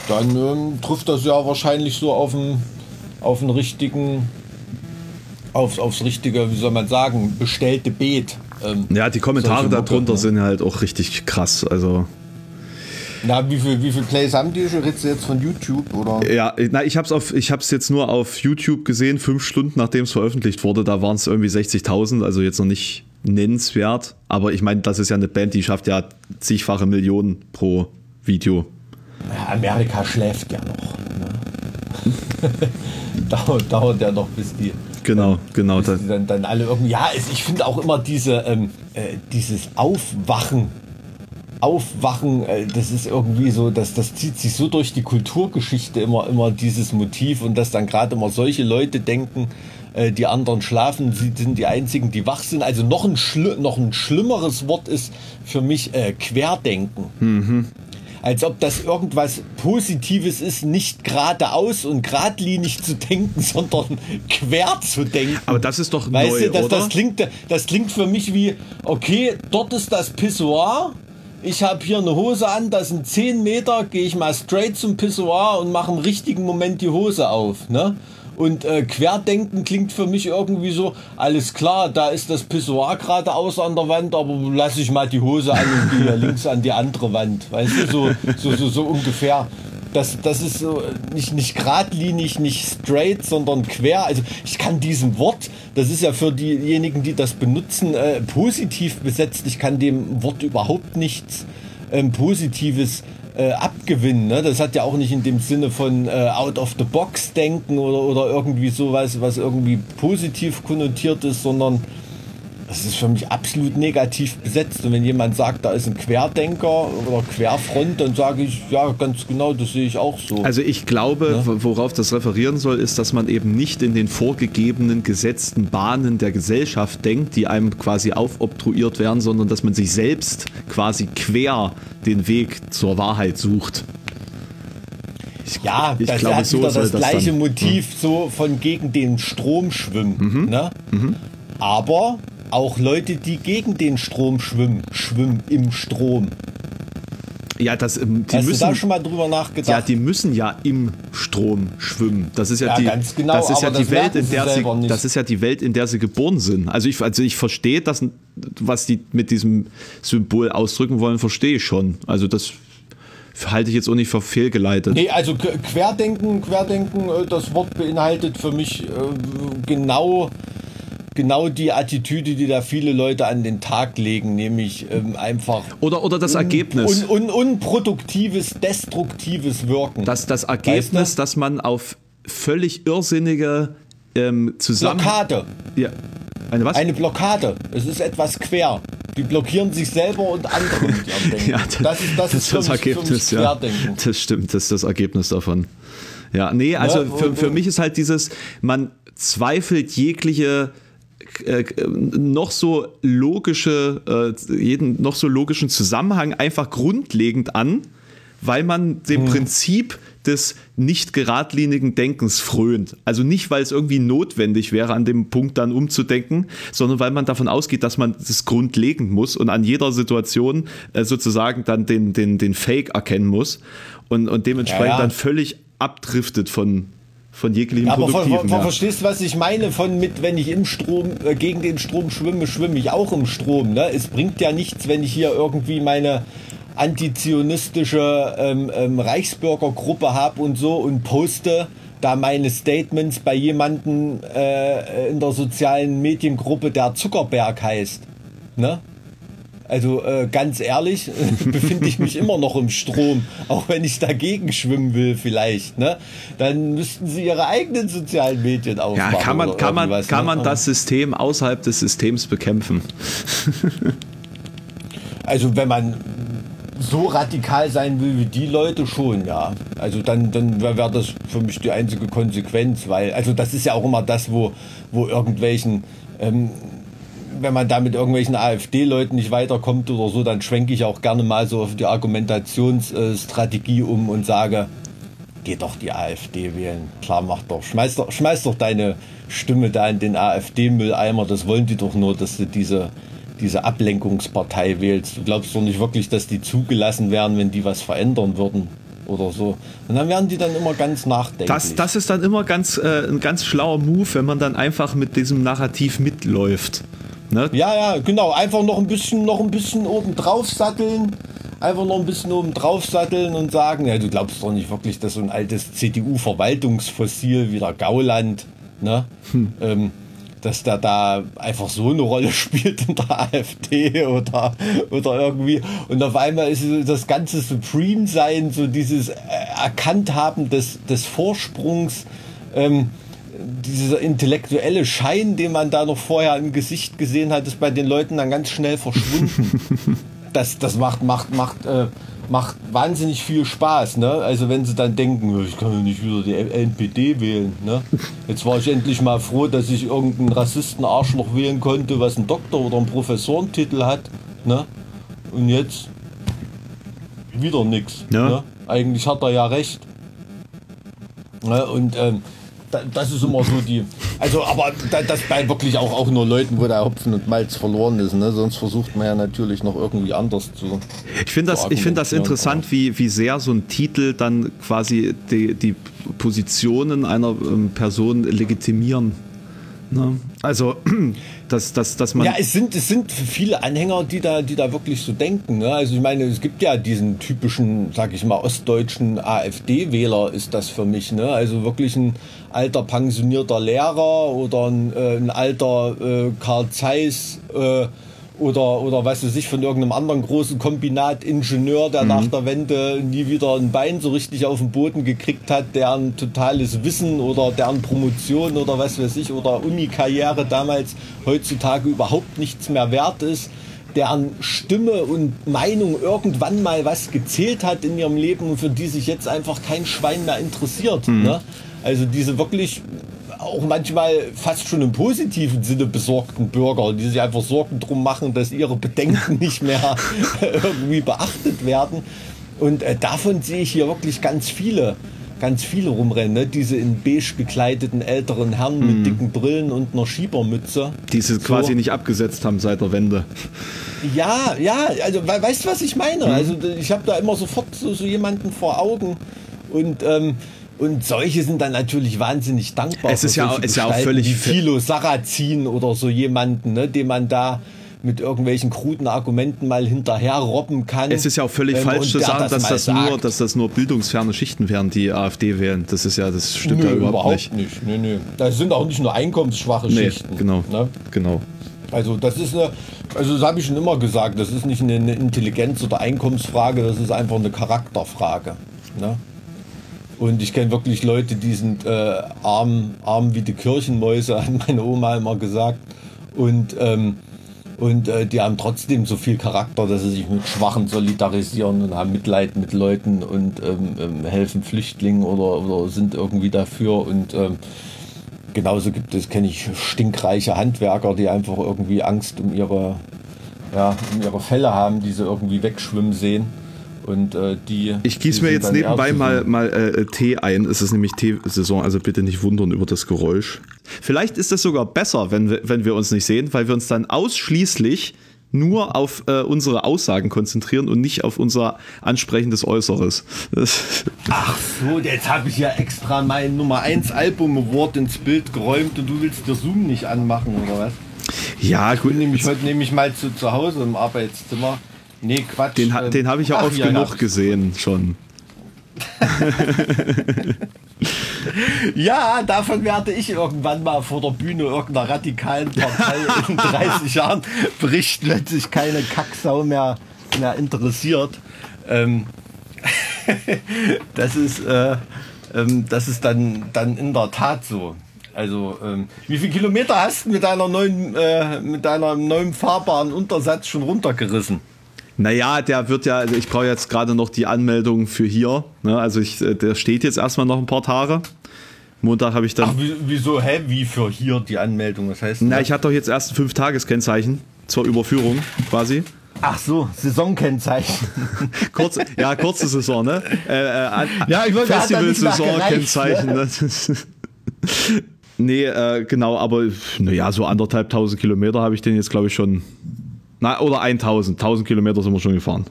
dann ähm, trifft das ja wahrscheinlich so auf den, auf den richtigen, auf, aufs richtige, wie soll man sagen, bestellte Beet. Ähm, Ja, die Kommentare darunter ne? sind halt auch richtig krass. Also Na, wie viel, wie viel Plays haben die schon? Jetzt von YouTube oder? ja, na, ich hab's auf, ich hab's jetzt nur auf YouTube gesehen, fünf Stunden nachdem es veröffentlicht wurde. Da waren es irgendwie 60.000, also jetzt noch nicht nennenswert. Aber ich meine, das ist ja eine Band, die schafft ja zigfache Millionen pro Video. Ja, Amerika schläft ja noch. Dauert, dauert ja noch, bis die, Genau, genau. bis die dann, dann alle irgendwie. Ja, es, ich finde auch immer diese, ähm, äh, dieses Aufwachen. Aufwachen, äh, das ist irgendwie so, das, das zieht sich so durch die Kulturgeschichte immer, immer dieses Motiv und dass dann gerade immer solche Leute denken, äh, die anderen schlafen, sie sind die einzigen, die wach sind. Also noch ein, schli noch ein schlimmeres Wort ist für mich äh, Querdenken. Als ob das irgendwas Positives ist, nicht geradeaus und geradlinig zu denken, sondern quer zu denken. aber das ist doch Weißt neu, du, das, oder? das, klingt, das klingt für mich wie, okay, dort ist das Pissoir. Ich habe hier eine Hose an, das sind 10 Meter, gehe ich mal straight zum Pissoir und mache im richtigen Moment die Hose auf. Ne? Und äh, Querdenken klingt für mich irgendwie so, alles klar, da ist das Pissoir geradeaus an der Wand, aber lass ich mal die Hose an und gehe links an die andere Wand. Weißt du, so, so, so, so ungefähr. Das, das ist so nicht, nicht geradlinig, nicht straight, sondern quer. Also ich kann diesem Wort, das ist ja für diejenigen, die das benutzen, äh, positiv besetzt. Ich kann dem Wort überhaupt nichts ähm, Positives äh, abgewinnen. Ne? Das hat ja auch nicht in dem Sinne von äh, out of the box denken oder, oder irgendwie sowas, was irgendwie positiv konnotiert ist, sondern das ist für mich absolut negativ besetzt. Und wenn jemand sagt, da ist ein Querdenker oder Querfront, dann sage ich, ja, ganz genau, das sehe ich auch so. Also ich glaube, worauf das referieren soll, ist, dass man eben nicht in den vorgegebenen gesetzten Bahnen der Gesellschaft denkt, die einem quasi aufobtruiert werden, sondern dass man sich selbst quasi quer den Weg zur Wahrheit sucht. Ich, ja, ich das glaube, hat so wieder das das gleiche dann. Mhm. Motiv, so von gegen den Strom schwimmen. Ne? Aber auch Leute, die gegen den Strom schwimmen, schwimmen im Strom. Ja, das, ähm, die Hast müssen, du da schon mal drüber nachgedacht? Ja, die müssen ja im Strom schwimmen. Das ist ja, Ja, die, ganz genau, das ist ja die Welt, in der sie, nicht. das ist ja die Welt, in der sie geboren sind. Also ich, also ich verstehe das, was die mit diesem Symbol ausdrücken wollen, verstehe ich schon. Also das halte ich jetzt auch nicht für fehlgeleitet. Nee, also Qu- Querdenken, Querdenken, äh, das Wort beinhaltet für mich äh, genau, genau die Attitüde, die da viele Leute an den Tag legen, nämlich ähm, einfach Oder, oder das Ergebnis. un, un, unproduktives, destruktives Wirken. das, das Ergebnis, Weißt dass man auf völlig irrsinnige ähm, zusammen. Blockade. Ja. Eine was? Eine Blockade. Es ist etwas quer. Die blockieren sich selber und andere mit ihrem Denken. ja, das, ist das, ist für mich, Ergebnis, für ja. Das stimmt, das ist das Ergebnis davon. Ja, nee, also Ja, für, und- für mich ist halt dieses, man zweifelt jegliche äh, noch so logische, äh, jeden noch so logischen Zusammenhang einfach grundlegend an, weil man dem Prinzip des nicht geradlinigen Denkens frönt. Also nicht, weil es irgendwie notwendig wäre, an dem Punkt dann umzudenken, sondern weil man davon ausgeht, dass man das grundlegend muss und an jeder Situation äh, sozusagen dann den, den, den Fake erkennen muss und, und dementsprechend Ja, ja. dann völlig abdriftet von, von jeglichem Ja, aber Produktiven. ver, ja. verstehst du, was ich meine? Von mit, wenn ich im Strom, äh, gegen den Strom schwimme, schwimme ich auch im Strom. Ne? Es bringt ja nichts, wenn ich hier irgendwie meine antizionistische ähm, ähm, Reichsbürgergruppe habe und so und poste da meine Statements bei jemandem äh, in der sozialen Mediengruppe, der Zuckerberg heißt. Ne? Also äh, ganz ehrlich, befinde ich mich immer noch im Strom, auch wenn ich dagegen schwimmen will vielleicht. Ne? Dann müssten sie ihre eigenen sozialen Medien Ja, aufmachen. kann man, kann man, kann ne? man das System außerhalb des Systems bekämpfen? Also wenn man so radikal sein will wie die Leute schon, ja. Also dann, dann wäre wär das für mich die einzige Konsequenz, weil, also das ist ja auch immer das, wo, wo irgendwelchen, ähm, wenn man da mit irgendwelchen AfD-Leuten nicht weiterkommt oder so, dann schwenke ich auch gerne mal so auf die Argumentationsstrategie um und sage, geh doch die AfD wählen. Klar, mach doch. Schmeiß doch, schmeiß doch deine Stimme da in den AfD-Mülleimer. Das wollen die doch nur, dass du diese, diese Ablenkungspartei wählst. Du glaubst doch nicht wirklich, dass die zugelassen wären, wenn die was verändern würden oder so. Und dann werden die dann immer ganz nachdenklich. Das, das ist dann immer ganz, äh, ein ganz schlauer Move, wenn man dann einfach mit diesem Narrativ mitläuft. Ne? Ja, ja, genau. Einfach noch ein bisschen, noch ein bisschen oben drauf satteln. Einfach noch ein bisschen oben drauf satteln und sagen, ja, du glaubst doch nicht wirklich, dass so ein altes CDU-Verwaltungsfossil wie der Gauland, ne, ähm, dass der da einfach so eine Rolle spielt in der AfD oder, oder irgendwie. Und auf einmal ist das ganze Supreme-Sein, so dieses äh, Erkannthaben des, des Vorsprungs, ähm, dieser intellektuelle Schein, den man da noch vorher im Gesicht gesehen hat, ist bei den Leuten dann ganz schnell verschwunden. das, das macht, macht, macht, äh, macht wahnsinnig viel Spaß, ne? Also wenn sie dann denken, ich kann ja nicht wieder die NPD wählen, ne? Jetzt war ich endlich mal froh, dass ich irgendeinen Rassisten-Arschloch wählen konnte, was einen Doktor- oder einen Professorentitel hat, ne? Und jetzt wieder nichts. Ja. Ne? Eigentlich hat er ja recht. Ne? Und ähm, das ist immer so die. Also, aber da, das bei wirklich auch, auch nur Leuten, wo der Hopfen und Malz verloren ist. Ne? Sonst versucht man ja natürlich noch irgendwie anders zu. Ich finde das, ich find das interessant, wie, wie sehr so ein Titel dann quasi die, die Positionen einer ähm, Person legitimieren. Ne? Also, dass, dass, dass man. Ja, es sind, es sind viele Anhänger, die da, die da wirklich so denken. Ne? Also ich meine, es gibt ja diesen typischen, sag ich mal, ostdeutschen AfD-Wähler ist das für mich. Ne? Also wirklich ein alter pensionierter Lehrer oder ein, äh, ein alter äh, Karl Zeiss äh, oder, oder was weiß ich, von irgendeinem anderen großen Kombinat Ingenieur, der nach der Wende nie wieder ein Bein so richtig auf den Boden gekriegt hat, der ein totales Wissen oder deren Promotion oder was weiß ich oder Uni-Karriere damals heutzutage überhaupt nichts mehr wert ist, deren Stimme und Meinung irgendwann mal was gezählt hat in ihrem Leben und für die sich jetzt einfach kein Schwein mehr interessiert. Ne? Also diese wirklich auch manchmal fast schon im positiven Sinne besorgten Bürger, die sich einfach Sorgen drum machen, dass ihre Bedenken nicht mehr irgendwie beachtet werden. Und äh, davon sehe ich hier wirklich ganz viele, ganz viele rumrennen. Ne? Diese in beige gekleideten älteren Herren mit dicken Brillen und einer Schiebermütze. die sie So. quasi nicht abgesetzt haben seit der Wende. Ja, ja, also we weißt du, was ich meine? Mhm. Also ich habe da immer sofort so, so jemanden vor Augen und ähm, und solche sind dann natürlich wahnsinnig dankbar. Es ist ja ist ja auch völlig Philo Sarrazin oder so jemanden, ne, den man da mit irgendwelchen kruden Argumenten mal hinterher robben kann. Es ist ja auch völlig ähm, falsch zu sagen, dass mal das, nur, dass das nur bildungsferne Schichten wären, die AfD wählen. Das ist ja, das stimmt Nö, ja überhaupt, überhaupt nicht. nicht. Nö, nö. Das sind auch nicht nur einkommensschwache Nee, Schichten. genau. Ne? Genau. Also das ist eine, also das habe ich schon immer gesagt, das ist nicht eine, eine Intelligenz- oder Einkommensfrage, das ist einfach eine Charakterfrage. Ne? Und ich kenne wirklich Leute, die sind äh, arm, arm wie die Kirchenmäuse, hat meine Oma immer gesagt. Und, ähm, und äh, die haben trotzdem so viel Charakter, dass sie sich mit Schwachen solidarisieren und haben Mitleid mit Leuten und ähm, ähm, helfen Flüchtlingen oder, oder sind irgendwie dafür. Und ähm, genauso gibt es, kenne ich, stinkreiche Handwerker, die einfach irgendwie Angst um ihre, ja, um ihre Fälle haben, die sie irgendwie wegschwimmen sehen. Und äh, die. Ich gieße mir jetzt nebenbei mal, mal äh, Tee ein. Es ist nämlich Teesaison, also bitte nicht wundern über das Geräusch. Vielleicht ist es sogar besser, wenn wir, wenn wir uns nicht sehen, weil wir uns dann ausschließlich nur auf äh, unsere Aussagen konzentrieren und nicht auf unser ansprechendes Äußeres. Ach so, jetzt habe ich ja extra mein Nummer 1 Album Award ins Bild geräumt und du willst dir Zoom nicht anmachen, oder was? ja, Ich gut. bin nämlich heute nämlich mal zu, zu Hause im Arbeitszimmer. Nee, Quatsch. Den, ähm, den habe ich ja ach, oft ja, genug ja. gesehen schon. Ja, davon werde ich irgendwann mal vor der Bühne irgendeiner radikalen Partei in 30 Jahren berichten, wenn sich keine Kacksau mehr, mehr interessiert. Ähm, das ist, äh, ähm, das ist dann, dann in der Tat so. Also, ähm, wie viele Kilometer hast du mit deiner neuen, äh, mit deiner neuen fahrbaren Untersatz schon runtergerissen? Naja, der wird ja, also ich brauche jetzt gerade noch die Anmeldung für hier. Ne? Also ich, äh, der steht jetzt erstmal noch ein paar Tage. Montag habe ich dann. Ach, wie, wieso, hä, wie für hier die Anmeldung? Was heißt Na, ich hatte doch jetzt erst ein Fünf-Tages-Kennzeichen zur Überführung quasi. Ach so, Saisonkennzeichen. Kurz, ja, kurze Saison, ne? Äh, äh, Ja, ich wollte, hat da nicht Festival-Saison, nachgereicht, Kennzeichen. Ne? Ist- nee, äh, genau, aber naja, so anderthalb tausend Kilometer habe ich den jetzt, glaube ich, schon. Na, oder 1000. 1000 Kilometer sind wir schon gefahren.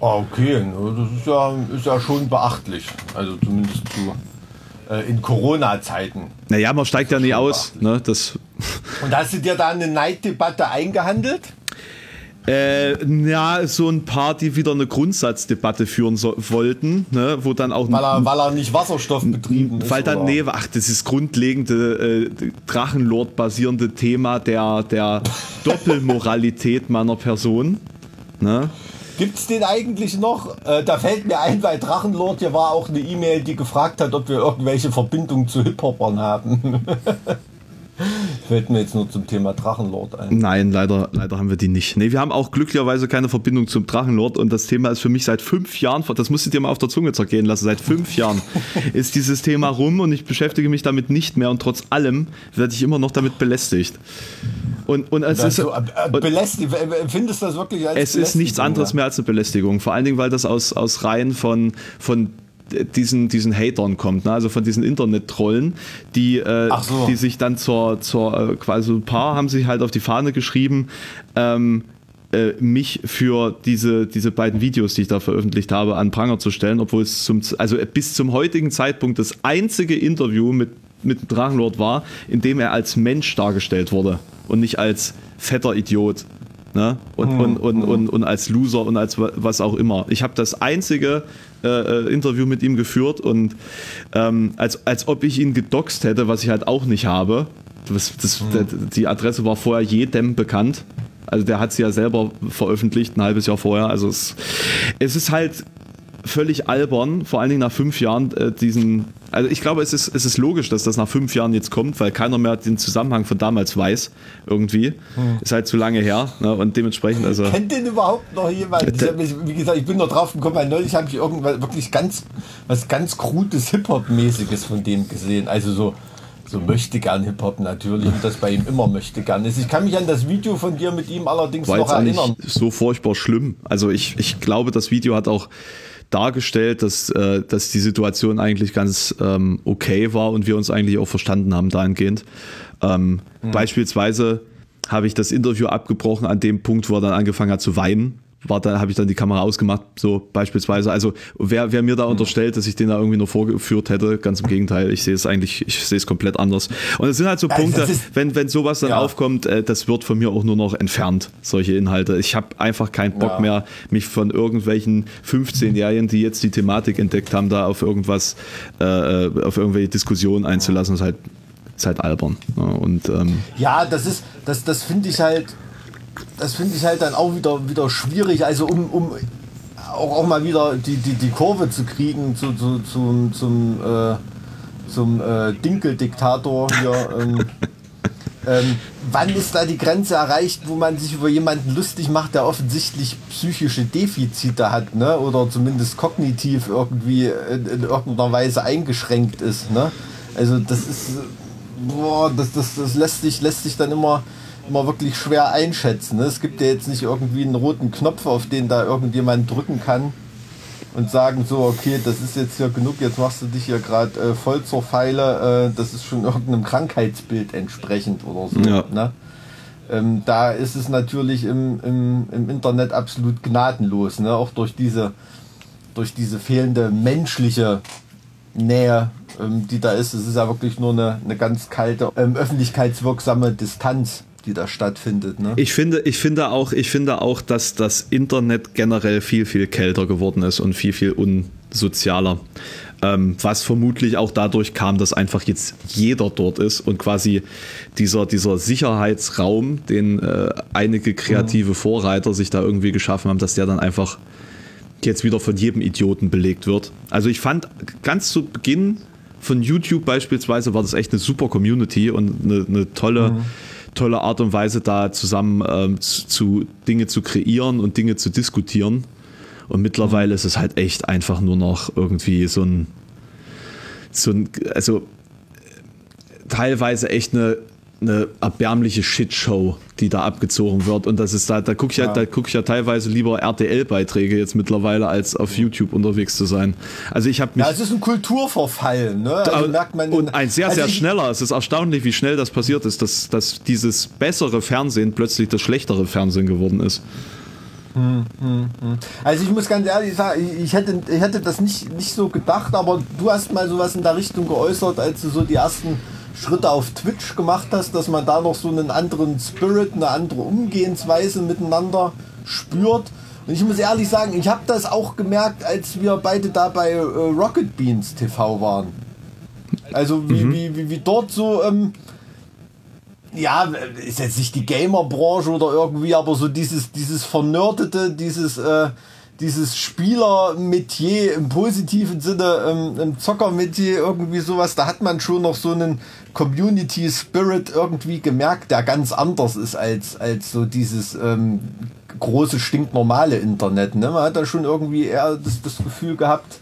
Ah, Okay, das ist ja, ist ja schon beachtlich. Also zumindest zu, äh, in Corona-Zeiten. Naja, man steigt ja nie aus. Ne? Das, Und hast du dir da eine Neiddebatte eingehandelt? Äh, ja, so ein paar, die wieder eine Grundsatzdebatte führen so, wollten, ne, wo dann auch Weil er, weil er nicht wasserstoffbetrieben ist? weil dann, oder? nee, ach, das ist grundlegende äh, Drachenlord-basierende Thema der, der Doppelmoralität meiner Person. Ne? Gibt's den eigentlich noch? Äh, da fällt mir ein, bei Drachenlord hier war auch eine E-Mail, die gefragt hat, ob wir irgendwelche Verbindungen zu Hip-Hopern haben. fällt mir jetzt nur zum Thema Drachenlord ein. Nein, leider, leider haben wir die nicht. Nee, wir haben auch glücklicherweise keine Verbindung zum Drachenlord und das Thema ist für mich seit fünf Jahren, das musst du dir mal auf der Zunge zergehen lassen, seit fünf Jahren ist dieses Thema rum und ich beschäftige mich damit nicht mehr und trotz allem werde ich immer noch damit belästigt. Und, und es ist, so, äh, äh, belästigt. Empfindest du das wirklich als es ist nichts anderes mehr als eine Belästigung. Vor allen Dingen, weil das aus, aus Reihen von, von diesen, diesen Hatern kommt, ne? also von diesen Internet-Trollen, die, äh, so. die sich dann zur, zur äh, quasi ein paar haben sich halt auf die Fahne geschrieben, ähm, äh, mich für diese, diese beiden Videos, die ich da veröffentlicht habe, an Pranger zu stellen, obwohl es zum, also bis zum heutigen Zeitpunkt das einzige Interview mit, mit dem Drachenlord war, in dem er als Mensch dargestellt wurde und nicht als fetter Idiot. Ne? Und, und, und, und, und als Loser und als wa- was auch immer. Ich habe das einzige äh, äh, Interview mit ihm geführt und ähm, als, als ob ich ihn gedoxt hätte, was ich halt auch nicht habe. Das, das, der, die Adresse war vorher jedem bekannt. Also der hat sie ja selber veröffentlicht, ein halbes Jahr vorher. Also es, es ist halt völlig albern, vor allen Dingen nach fünf Jahren äh, diesen. Also ich glaube, es ist, es ist logisch, dass das nach fünf Jahren jetzt kommt, weil keiner mehr den Zusammenhang von damals weiß. Irgendwie. Ist halt zu lange her. Ne? Und dementsprechend, also. Kennt den überhaupt noch jemand? Mich, wie gesagt, ich bin noch drauf gekommen, weil neulich habe ich irgendwas wirklich ganz, was ganz Krudes Hip-Hop-mäßiges von dem gesehen. Also so, so möchte gern Hip-Hop natürlich und das bei ihm immer möchte gern ist. Ich kann mich an das Video von dir mit ihm allerdings war noch erinnern. so furchtbar schlimm. Also ich, ich glaube, das Video hat auch dargestellt, dass, äh, dass die Situation eigentlich ganz ähm, okay war und wir uns eigentlich auch verstanden haben dahingehend. Ähm, Beispielsweise habe ich das Interview abgebrochen an dem Punkt, wo er dann angefangen hat zu weinen. War da, habe ich dann die Kamera ausgemacht, so beispielsweise. Also wer, wer mir da unterstellt, dass ich den da irgendwie nur vorgeführt hätte, ganz im Gegenteil, ich sehe es eigentlich, ich sehe es komplett anders. Und es sind halt so Also Punkte, das ist- wenn, wenn sowas dann Ja. aufkommt, äh, das wird von mir auch nur noch entfernt, solche Inhalte. Ich habe einfach keinen Bock Ja. mehr, mich von irgendwelchen 15-Jährigen, die jetzt die Thematik entdeckt haben, da auf irgendwas, äh, auf irgendwelche Diskussionen einzulassen. Das ist halt, ist halt albern. Ja, und ähm, Ja, das ist, das, das finde ich halt, das finde ich halt dann auch wieder, wieder schwierig. Also um, um auch, auch mal wieder die, die, die Kurve zu kriegen zu, zu, zum, zum, äh, zum äh, Dinkel-Diktator hier. Ähm, ähm, wann ist da die Grenze erreicht, wo man sich über jemanden lustig macht, der offensichtlich psychische Defizite hat, ne? Oder zumindest kognitiv irgendwie in, in irgendeiner Weise eingeschränkt ist, ne? Also das ist, äh, boah, das, das, das lässt sich, lässt sich dann immer, immer wirklich schwer einschätzen. Ne? Es gibt ja jetzt nicht irgendwie einen roten Knopf, auf den da irgendjemand drücken kann und sagen so, okay, das ist jetzt hier genug, jetzt machst du dich hier gerade äh, voll zur Pfeile, äh, das ist schon irgendeinem Krankheitsbild entsprechend oder so. Ja. Ne? Ähm, da ist es natürlich im, im, im Internet absolut gnadenlos, ne? auch durch diese, durch diese fehlende menschliche Nähe, ähm, die da ist. Es ist ja wirklich nur eine, eine ganz kalte, ähm, öffentlichkeitswirksame Distanz, die da stattfindet. Ne? Ich finde, ich finde auch, ich finde auch, dass das Internet generell viel, viel kälter geworden ist und viel, viel unsozialer. Ähm, was vermutlich auch dadurch kam, dass einfach jetzt jeder dort ist und quasi dieser, dieser Sicherheitsraum, den äh, einige kreative Vorreiter sich da irgendwie geschaffen haben, dass der dann einfach jetzt wieder von jedem Idioten belegt wird. Also ich fand ganz zu Beginn von YouTube beispielsweise war das echt eine super Community und eine, eine tolle, tolle Art und Weise, da zusammen ähm, zu, zu Dinge zu kreieren und Dinge zu diskutieren. Und mittlerweile ist es halt echt einfach nur noch irgendwie so ein, so ein also teilweise echt eine, eine erbärmliche Shitshow, die da abgezogen wird. Und das ist da, da gucke ich, ja. Ja. da guck ich ja teilweise lieber RTL-Beiträge jetzt mittlerweile, als auf YouTube unterwegs zu sein. Also ich habe mich. Ja, es ist ein Kulturverfall, ne? Also merkt man und ein sehr, also sehr ich- schneller. Es ist erstaunlich, wie schnell das passiert ist, dass, dass dieses bessere Fernsehen plötzlich das schlechtere Fernsehen geworden ist. Also ich muss ganz ehrlich sagen, ich- ich hätte, ich hätte das nicht, nicht so gedacht, aber du hast mal sowas in der Richtung geäußert, als du so die ersten Schritte auf Twitch gemacht hast, dass man da noch so einen anderen Spirit, eine andere Umgehensweise miteinander spürt. Und ich muss ehrlich sagen, ich habe das auch gemerkt, als wir beide da bei äh, Rocket Beans TV waren. Also wie, wie, wie, wie dort so, ähm, ja, ist jetzt nicht die Gamer-Branche oder irgendwie, aber so dieses, dieses Vernördete, dieses, äh, dieses Spieler-Metier im positiven Sinne, ähm, im Zocker-Metier, irgendwie sowas, da hat man schon noch so einen Community-Spirit irgendwie gemerkt, der ganz anders ist als, als so dieses ähm, große, stinknormale Internet. Ne? Man hat da schon irgendwie eher das, das Gefühl gehabt,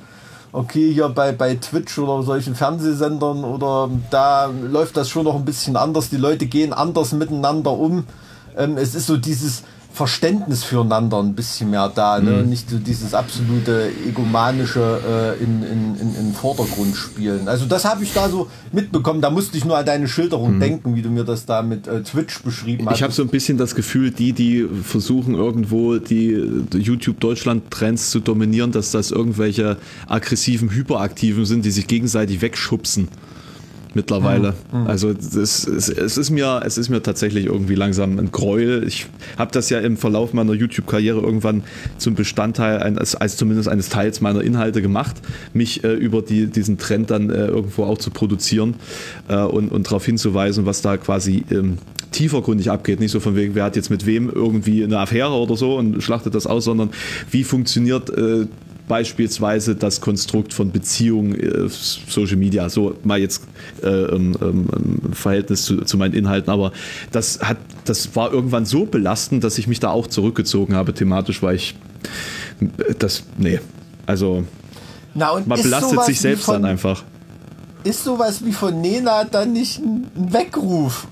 okay, hier bei, bei Twitch oder solchen Fernsehsendern oder da läuft das schon noch ein bisschen anders. Die Leute gehen anders miteinander um. Ähm, es ist so dieses Verständnis füreinander ein bisschen mehr da, ne? nicht so dieses absolute egomanische äh, in, in, in, in Vordergrund spielen. Also das habe ich da so mitbekommen. Da musste ich nur an deine Schilderung denken, wie du mir das da mit äh, Twitch beschrieben hast. Ich habe so ein bisschen das Gefühl, die, die versuchen irgendwo die YouTube Deutschland Trends zu dominieren, dass das irgendwelche aggressiven Hyperaktiven sind, die sich gegenseitig wegschubsen. Mittlerweile. Also das, es, es, ist mir, es ist mir tatsächlich irgendwie langsam ein Gräuel. Ich habe das ja im Verlauf meiner YouTube-Karriere irgendwann zum Bestandteil, eines, als zumindest eines Teils meiner Inhalte gemacht, mich äh, über die, diesen Trend dann äh, irgendwo auch zu produzieren äh, und, und darauf hinzuweisen, was da quasi ähm, tiefergründig abgeht. Nicht so von wegen, wer hat jetzt mit wem irgendwie eine Affäre oder so und schlachtet das aus, sondern wie funktioniert äh, beispielsweise das Konstrukt von Beziehungen, äh, Social Media, so mal jetzt äh, ähm, ähm, im Verhältnis zu, zu meinen Inhalten, aber das hat, das war irgendwann so belastend, dass ich mich da auch zurückgezogen habe thematisch, weil ich das, nee, also Na, man belastet sich selbst von- dann einfach. ist sowas wie von Nena dann nicht ein ein Weckruf?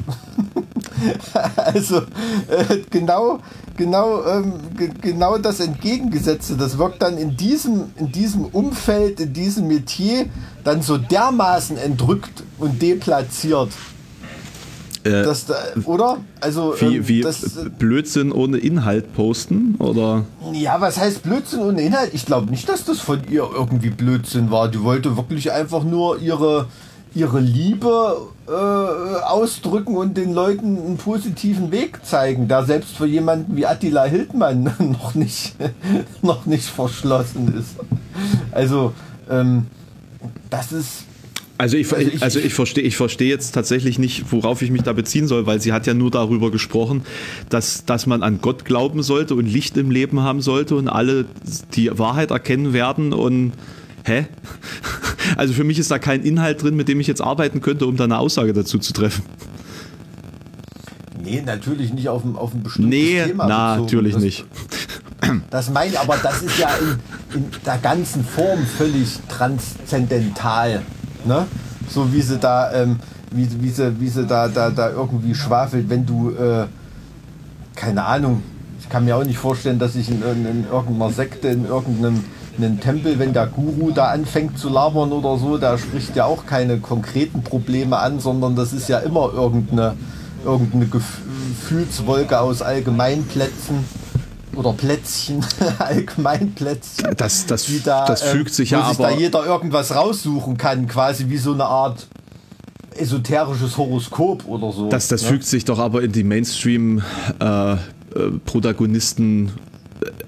also äh, genau, genau, ähm, ge genau das Entgegengesetzte. Das wirkt dann in diesem, in diesem Umfeld, in diesem Metier dann so dermaßen entrückt und deplatziert. das, oder? Also, Wie, ähm, wie das, Blödsinn ohne Inhalt posten? Oder? Ja, was heißt Blödsinn ohne Inhalt? Ich glaube nicht, dass das von ihr irgendwie Blödsinn war. Die wollte wirklich einfach nur ihre, ihre Liebe äh, ausdrücken und den Leuten einen positiven Weg zeigen, da selbst für jemanden wie Attila Hildmann noch nicht, noch nicht verschlossen ist. Also, ähm, das ist. Also ich, Also ich- also ich verstehe ich verstehe jetzt tatsächlich nicht, worauf ich mich da beziehen soll, weil sie hat ja nur darüber gesprochen, dass, dass man an Gott glauben sollte und Licht im Leben haben sollte und alle die Wahrheit erkennen werden und hä? Also für mich ist da kein Inhalt drin, mit dem ich jetzt arbeiten könnte, um da eine Aussage dazu zu treffen. Nee, natürlich nicht auf ein, auf ein bestimmtes Nee, Thema. na, bezogen. natürlich das, nicht. Das meine ich, aber das ist ja in, in der ganzen Form völlig transzendental. Ne? So wie sie da, ähm, wie, wie sie, wie sie da, da, da irgendwie schwafelt, wenn du, äh, keine Ahnung, ich kann mir auch nicht vorstellen, dass ich in, in, in irgendeiner Sekte, in irgendeinem einen Tempel, wenn der Guru da anfängt zu labern oder so, da spricht ja auch keine konkreten Probleme an, sondern das ist ja immer irgendeine, irgendeine Gef- Gefühlswolke aus Allgemeinplätzen oder Plätzchen, Allgemeinplätzchen. Das, das, da, das fügt ähm, sich ja sich aber. da jeder irgendwas raussuchen kann, quasi wie so eine Art esoterisches Horoskop oder so. Das, das ne? fügt sich doch aber in die Mainstream-Protagonisten.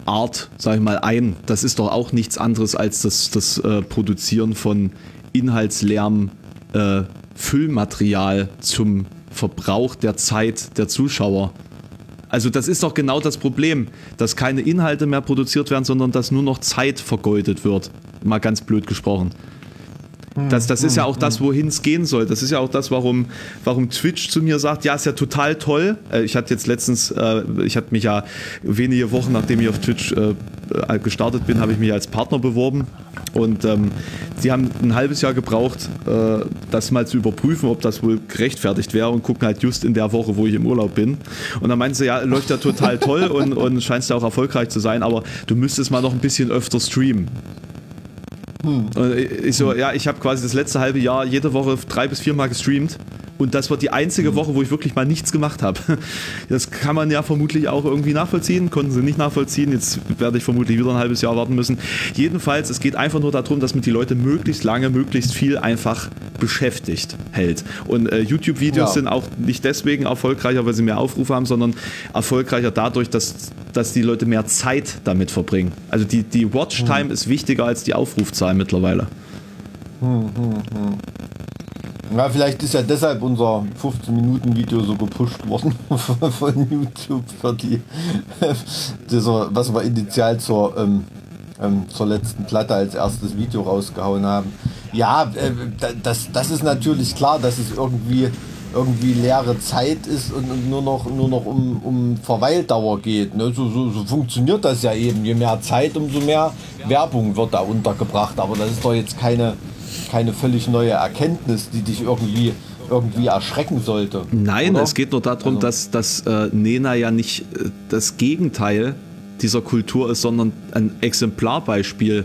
Art, sag ich mal, ein. Das ist doch auch nichts anderes als das, das äh, Produzieren von inhaltsleerem äh, Füllmaterial zum Verbrauch der Zeit der Zuschauer. Also das ist doch genau das Problem, dass keine Inhalte mehr produziert werden, sondern dass nur noch Zeit vergeudet wird. Mal ganz blöd gesprochen. Das, das ist ja auch das, wohin es gehen soll. Das ist ja auch das, warum, warum Twitch zu mir sagt, ja, ist ja total toll. Äh, Ich hatte jetzt letztens, äh, ich hatte mich ja wenige Wochen, nachdem ich auf Twitch äh, gestartet bin, habe ich mich als Partner beworben. Und ähm, die haben ein halbes Jahr gebraucht, äh, das mal zu überprüfen, ob das wohl gerechtfertigt wäre und gucken halt just in der Woche, wo ich im Urlaub bin. Und dann meinten sie, ja, läuft ja total toll und, und scheinst ja auch erfolgreich zu sein, aber du müsstest mal noch ein bisschen öfter streamen. Und ich so, ja, ich habe quasi das letzte halbe Jahr jede Woche drei bis viermal gestreamt. Und das war die einzige Woche, wo ich wirklich mal nichts gemacht habe. Das kann man ja vermutlich auch irgendwie nachvollziehen. Konnten sie nicht nachvollziehen. Jetzt werde ich vermutlich wieder ein halbes Jahr warten müssen. Jedenfalls, es geht einfach nur darum, dass man die Leute möglichst lange, möglichst viel einfach beschäftigt hält. Und äh, YouTube-Videos Ja. sind auch nicht deswegen erfolgreicher, weil sie mehr Aufrufe haben, sondern erfolgreicher dadurch, dass, dass die Leute mehr Zeit damit verbringen. Also die, die Watchtime ist wichtiger als die Aufrufzahl mittlerweile. Ja, vielleicht ist ja deshalb unser 15-Minuten-Video so gepusht worden von YouTube für die, dieser, was wir initial zur, ähm, ähm, zur letzten Platte als erstes Video rausgehauen haben. Ja, äh, da- das, das ist natürlich klar, dass es irgendwie irgendwie leere Zeit ist und, nur noch nur noch um, um Verweildauer geht. Ne? So, so, so funktioniert das ja eben. Je mehr Zeit, umso mehr Werbung wird da untergebracht. Aber das ist doch jetzt keine, keine völlig neue Erkenntnis, die dich irgendwie irgendwie erschrecken sollte. Nein, oder? es geht nur darum, Also- dass, dass äh, Nena ja nicht äh, das Gegenteil dieser Kultur ist, sondern ein Exemplarbeispiel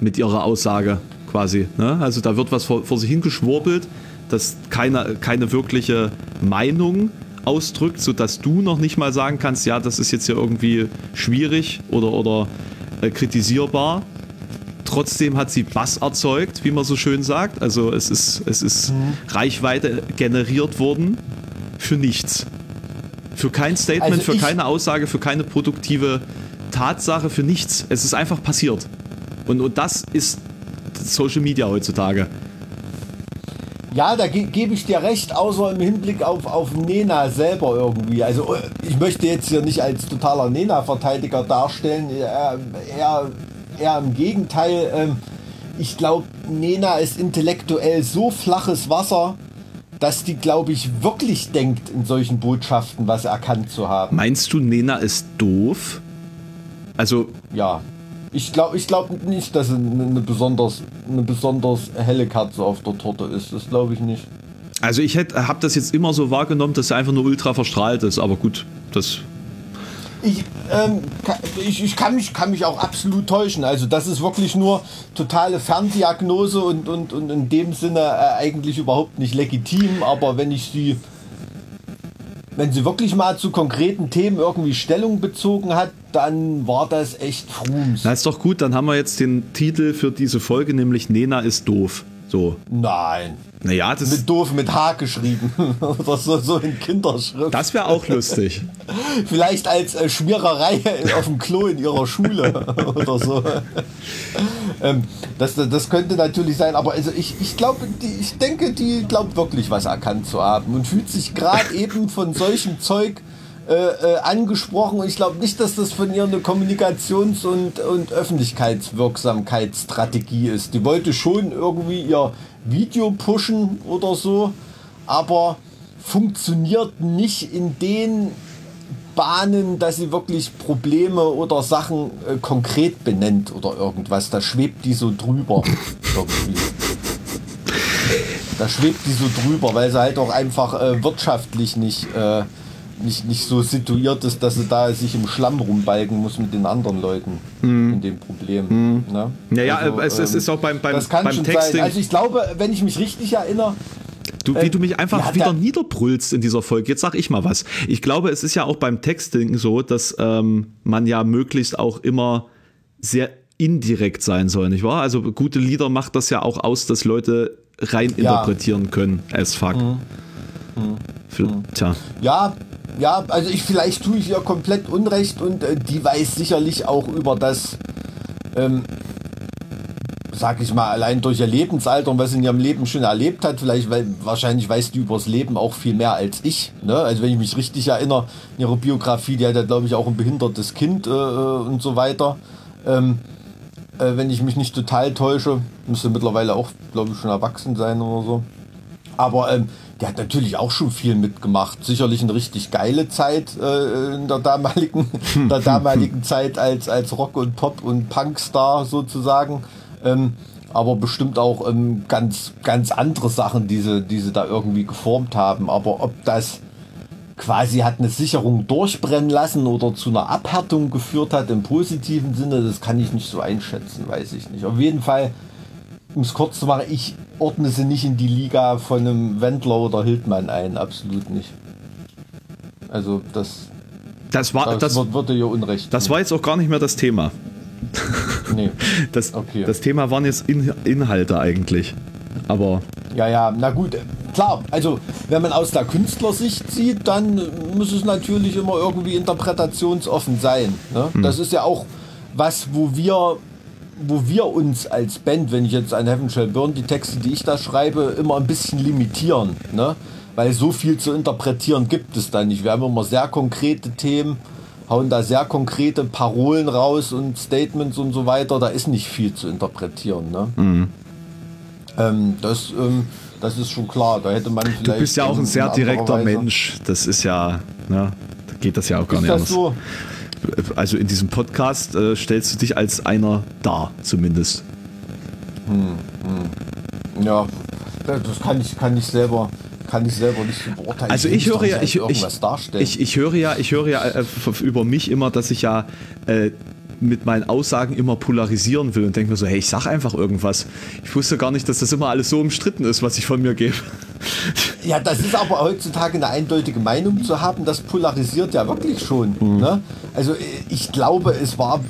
mit ihrer Aussage quasi. Ne? Also da wird was vor, vor sich hingeschwurbelt, das keine, keine wirkliche Meinung ausdrückt, sodass du noch nicht mal sagen kannst, ja, das ist jetzt hier irgendwie schwierig oder, oder äh, kritisierbar. Trotzdem hat sie Bass erzeugt, wie man so schön sagt. Also es ist, es ist Reichweite generiert worden für nichts. Für kein Statement, Also für keine Aussage, für keine produktive Tatsache, für nichts. Es ist einfach passiert. Und, und das ist Social Media heutzutage. Ja, da ge gebe ich dir recht, außer im Hinblick auf, auf Nena selber irgendwie. Also äh, ich möchte jetzt hier nicht als totaler Nena-Verteidiger darstellen, eher, eher, eher im Gegenteil. Ähm, ich glaube, Nena ist intellektuell so flaches Wasser, dass die, glaube ich, wirklich denkt, in solchen Botschaften was erkannt zu haben. Meinst du, Nena ist doof? Also, Ja. Ich glaube ich glaub nicht, dass eine besonders, eine besonders helle Katze auf der Torte ist. Das glaube ich nicht. also ich habe das jetzt immer so wahrgenommen, dass sie einfach nur ultra verstrahlt ist. Aber gut, das Ich, ähm, ich, ich kann, mich, kann mich auch absolut täuschen. Also das ist wirklich nur totale Ferndiagnose und, und, und in dem Sinne äh, eigentlich überhaupt nicht legitim. Aber wenn ich sie wenn sie wirklich mal zu konkreten Themen irgendwie Stellung bezogen hat, dann war das echt Frums. Na, ist doch gut, dann haben wir jetzt den Titel für diese Folge, nämlich Nena ist doof. So. Nein. Naja, das, Mit doof mit H geschrieben. Oder so, so in Kinderschrift. das wäre auch lustig. Vielleicht als äh, Schmiererei auf dem Klo in ihrer Schule oder so. ähm, das, das könnte natürlich sein, aber also ich, ich glaube, ich denke, die glaubt wirklich was erkannt zu haben und fühlt sich gerade eben von solchem Zeug äh, äh, angesprochen und ich glaube nicht, dass das von ihr eine Kommunikations- und, und Öffentlichkeitswirksamkeitsstrategie ist. Die wollte schon irgendwie ihr Video pushen oder so, aber funktioniert nicht in den Bahnen, dass sie wirklich Probleme oder Sachen äh, konkret benennt oder irgendwas. Da schwebt die so drüber irgendwie. Da schwebt die so drüber, weil sie halt auch einfach äh, wirtschaftlich nicht, äh, nicht, nicht so situiert ist, dass sie da sich im Schlamm rumbalgen muss mit den anderen Leuten in dem Problem. Ne? Naja, Also, es, es ähm, ist auch beim, beim, das kann beim schon Texting. sein. Also ich glaube, wenn ich mich richtig erinnere, Du, wie du mich einfach ja, wieder niederbrüllst in dieser Folge. Jetzt sag ich mal was. Ich glaube, es ist ja auch beim Texting so, dass ähm, man ja möglichst auch immer sehr indirekt sein soll, nicht wahr? Also gute Lieder macht das ja auch aus, dass Leute rein Ja. interpretieren können as fuck. Für, tja. Ja, ja, also ich vielleicht tue ich ihr komplett Unrecht und äh, die weiß sicherlich auch über das, ähm, sag ich mal, allein durch ihr Lebensalter und was sie in ihrem Leben schon erlebt hat, vielleicht, weil wahrscheinlich weiß die übers Leben auch viel mehr als ich. Ne? Also wenn ich mich richtig erinnere, in ihrer Biografie, die hat ja, glaube ich, auch ein behindertes Kind äh, und so weiter. Ähm, äh, wenn ich mich nicht total täusche, müsste mittlerweile auch, glaube ich, schon erwachsen sein oder so. Aber ähm, der hat natürlich auch schon viel mitgemacht. Sicherlich eine richtig geile Zeit äh, in der damaligen, der damaligen Zeit als, als Rock- und Pop- und Punkstar sozusagen. Ähm, aber bestimmt auch ähm, ganz, ganz andere Sachen, die sie, die sie da irgendwie geformt haben. Aber ob das quasi hat eine Sicherung durchbrennen lassen oder zu einer Abhärtung geführt hat im positiven Sinne, das kann ich nicht so einschätzen, weiß ich nicht. Auf jeden Fall, um es kurz zu machen, ich ordne sie nicht in die Liga von einem Wendler oder Hildmann ein, absolut nicht. Also das, Das war, das, das, würde ihr Unrecht. das war jetzt auch gar nicht mehr das Thema. nee. Das, Okay. das Thema waren jetzt In Inhalte eigentlich. Aber Ja, ja, na gut, klar, also wenn man aus der Künstlersicht sieht, dann muss es natürlich immer irgendwie interpretationsoffen sein. Ne? Das ist ja auch was, wo wir, wo wir uns als Band, wenn ich jetzt an Heaven Shall Burn die Texte, die ich da schreibe, immer ein bisschen limitieren. Ne? Weil so viel zu interpretieren gibt es da nicht. Wir haben immer sehr konkrete Themen, hauen da sehr konkrete Parolen raus und Statements und so weiter. Da ist nicht viel zu interpretieren. Ne? Ähm, das, ähm, das ist schon klar. Da hätte man vielleicht. du bist ja auch ein in sehr direkter Weise- Mensch. Das ist ja, ne, da geht das ja auch gar Ist nicht anders. so? Also in diesem Podcast äh, stellst du dich als einer dar, zumindest. Ja, das kann ich, kann ich selber. Kann ich selber nicht beurteilen. Also ich doch höre ja, ich, ich, ich, ich höre ja, ich höre ja äh, über mich immer, dass ich ja äh, mit meinen Aussagen immer polarisieren will und denke mir so, hey, ich sag einfach irgendwas. Ich wusste gar nicht, dass das immer alles so umstritten ist, was ich von mir gebe. Ja, das ist aber heutzutage eine eindeutige Meinung zu haben, das polarisiert ja wirklich schon. Ne? Also äh, ich glaube, es war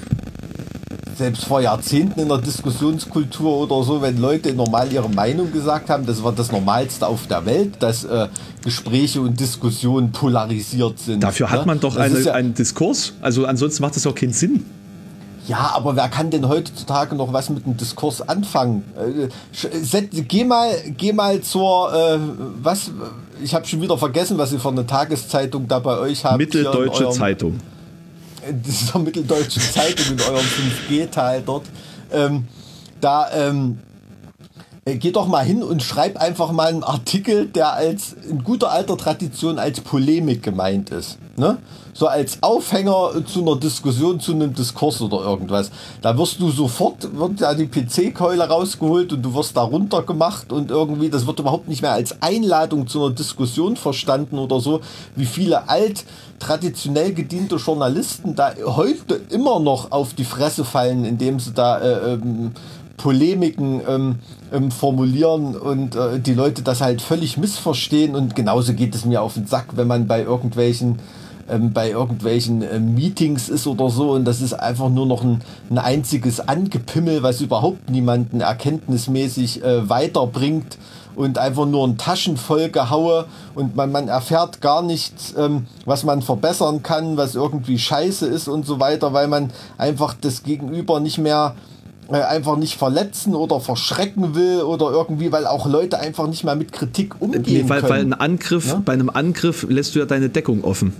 selbst vor Jahrzehnten in der Diskussionskultur oder so, wenn Leute normal ihre Meinung gesagt haben, das war das Normalste auf der Welt, dass äh, Gespräche und Diskussionen polarisiert sind. Dafür hat ne? man doch eine, ja, einen Diskurs. Also ansonsten macht das auch keinen Sinn. Ja, aber wer kann denn heutzutage noch was mit dem Diskurs anfangen? Äh, set- Geh mal, geh mal zur, äh, was, ich habe schon wieder vergessen, was ihr für eine Tageszeitung da bei euch habt. Mitteldeutsche eurem- Zeitung. in dieser mitteldeutschen Zeitung in eurem 5G-Teil dort. Ähm, da ähm, äh, geh doch mal hin und schreib einfach mal einen Artikel, der als in guter alter Tradition als Polemik gemeint ist. Ne? So als Aufhänger zu einer Diskussion, zu einem Diskurs oder irgendwas. Da wirst du sofort, wird ja die PC-Keule rausgeholt und du wirst da runtergemacht und irgendwie, das wird überhaupt nicht mehr als Einladung zu einer Diskussion verstanden oder so, wie viele alt traditionell gediente Journalisten da heute immer noch auf die Fresse fallen, indem sie da äh, ähm, Polemiken ähm, ähm, formulieren und äh, die Leute das halt völlig missverstehen und genauso geht es mir auf den Sack, wenn man bei irgendwelchen ähm, bei irgendwelchen äh, Meetings ist oder so und das ist einfach nur noch ein, ein einziges Angepimmel, was überhaupt niemanden erkenntnismäßig äh, weiterbringt und einfach nur ein Taschen voll gehaue und man, man erfährt gar nichts, ähm, was man verbessern kann, was irgendwie scheiße ist und so weiter, weil man einfach das Gegenüber nicht mehr einfach nicht verletzen oder verschrecken will oder irgendwie, weil auch Leute einfach nicht mehr mit Kritik umgehen nee, weil, können. Weil ein Angriff, ja? bei einem Angriff lässt du ja deine Deckung offen.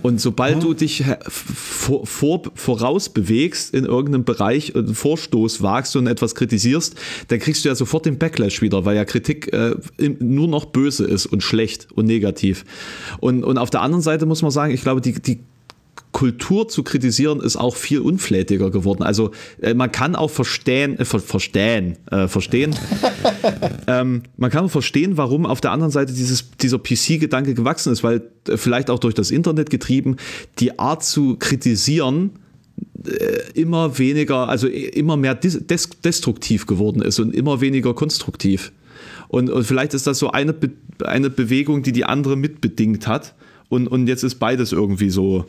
Und sobald hm. du dich vor, vor, voraus bewegst in irgendeinem Bereich, einen Vorstoß wagst und etwas kritisierst, dann kriegst du ja sofort den Backlash wieder, weil ja Kritik äh, nur noch böse ist und schlecht und negativ. Und, und auf der anderen Seite muss man sagen, ich glaube, die, die Kultur zu kritisieren ist auch viel unflätiger geworden. Also äh, man kann auch verstehen, äh, ver verstehen, äh, verstehen. ähm, man kann auch verstehen, warum auf der anderen Seite dieses, dieser PC-Gedanke gewachsen ist, weil äh, vielleicht auch durch das Internet getrieben, die Art zu kritisieren äh, immer weniger, also äh, immer mehr des destruktiv geworden ist und immer weniger konstruktiv. Und, und vielleicht ist das so eine, Be eine Bewegung, die die andere mitbedingt hat. Und, und jetzt ist beides irgendwie so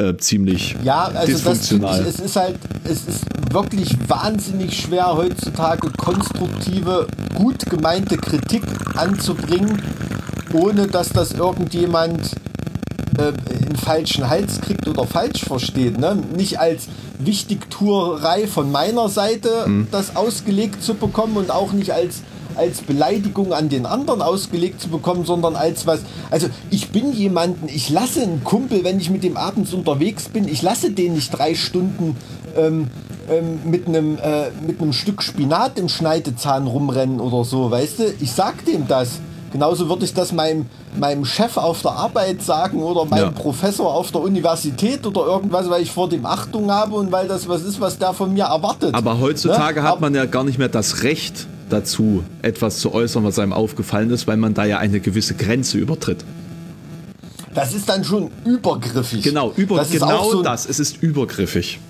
äh, ziemlich ja, also dysfunktional. Das, es ist halt, es ist wirklich wahnsinnig schwer heutzutage konstruktive, gut gemeinte Kritik anzubringen, ohne dass das irgendjemand äh, in falschen Hals kriegt oder falsch versteht. Ne? Nicht als Wichtigtuerei von meiner Seite mhm. das ausgelegt zu bekommen und auch nicht als als Beleidigung an den anderen ausgelegt zu bekommen, sondern als was. Also ich bin jemanden, ich lasse einen Kumpel, wenn ich mit dem abends unterwegs bin, ich lasse den nicht drei Stunden ähm, ähm, mit einem äh, mit einem Stück Spinat im Schneidezahn rumrennen oder so, weißt du? Ich sag dem das. Genauso würde ich das meinem, meinem Chef auf der Arbeit sagen oder meinem ja. Professor auf der Universität oder irgendwas, weil ich vor dem Achtung habe und weil das was ist, was der von mir erwartet. Aber heutzutage ne? hat man ja gar nicht mehr das Recht, dazu, etwas zu äußern, was einem aufgefallen ist, weil man da ja eine gewisse Grenze übertritt. Das ist dann schon übergriffig. Genau, über, das genau so das. Es ist übergriffig.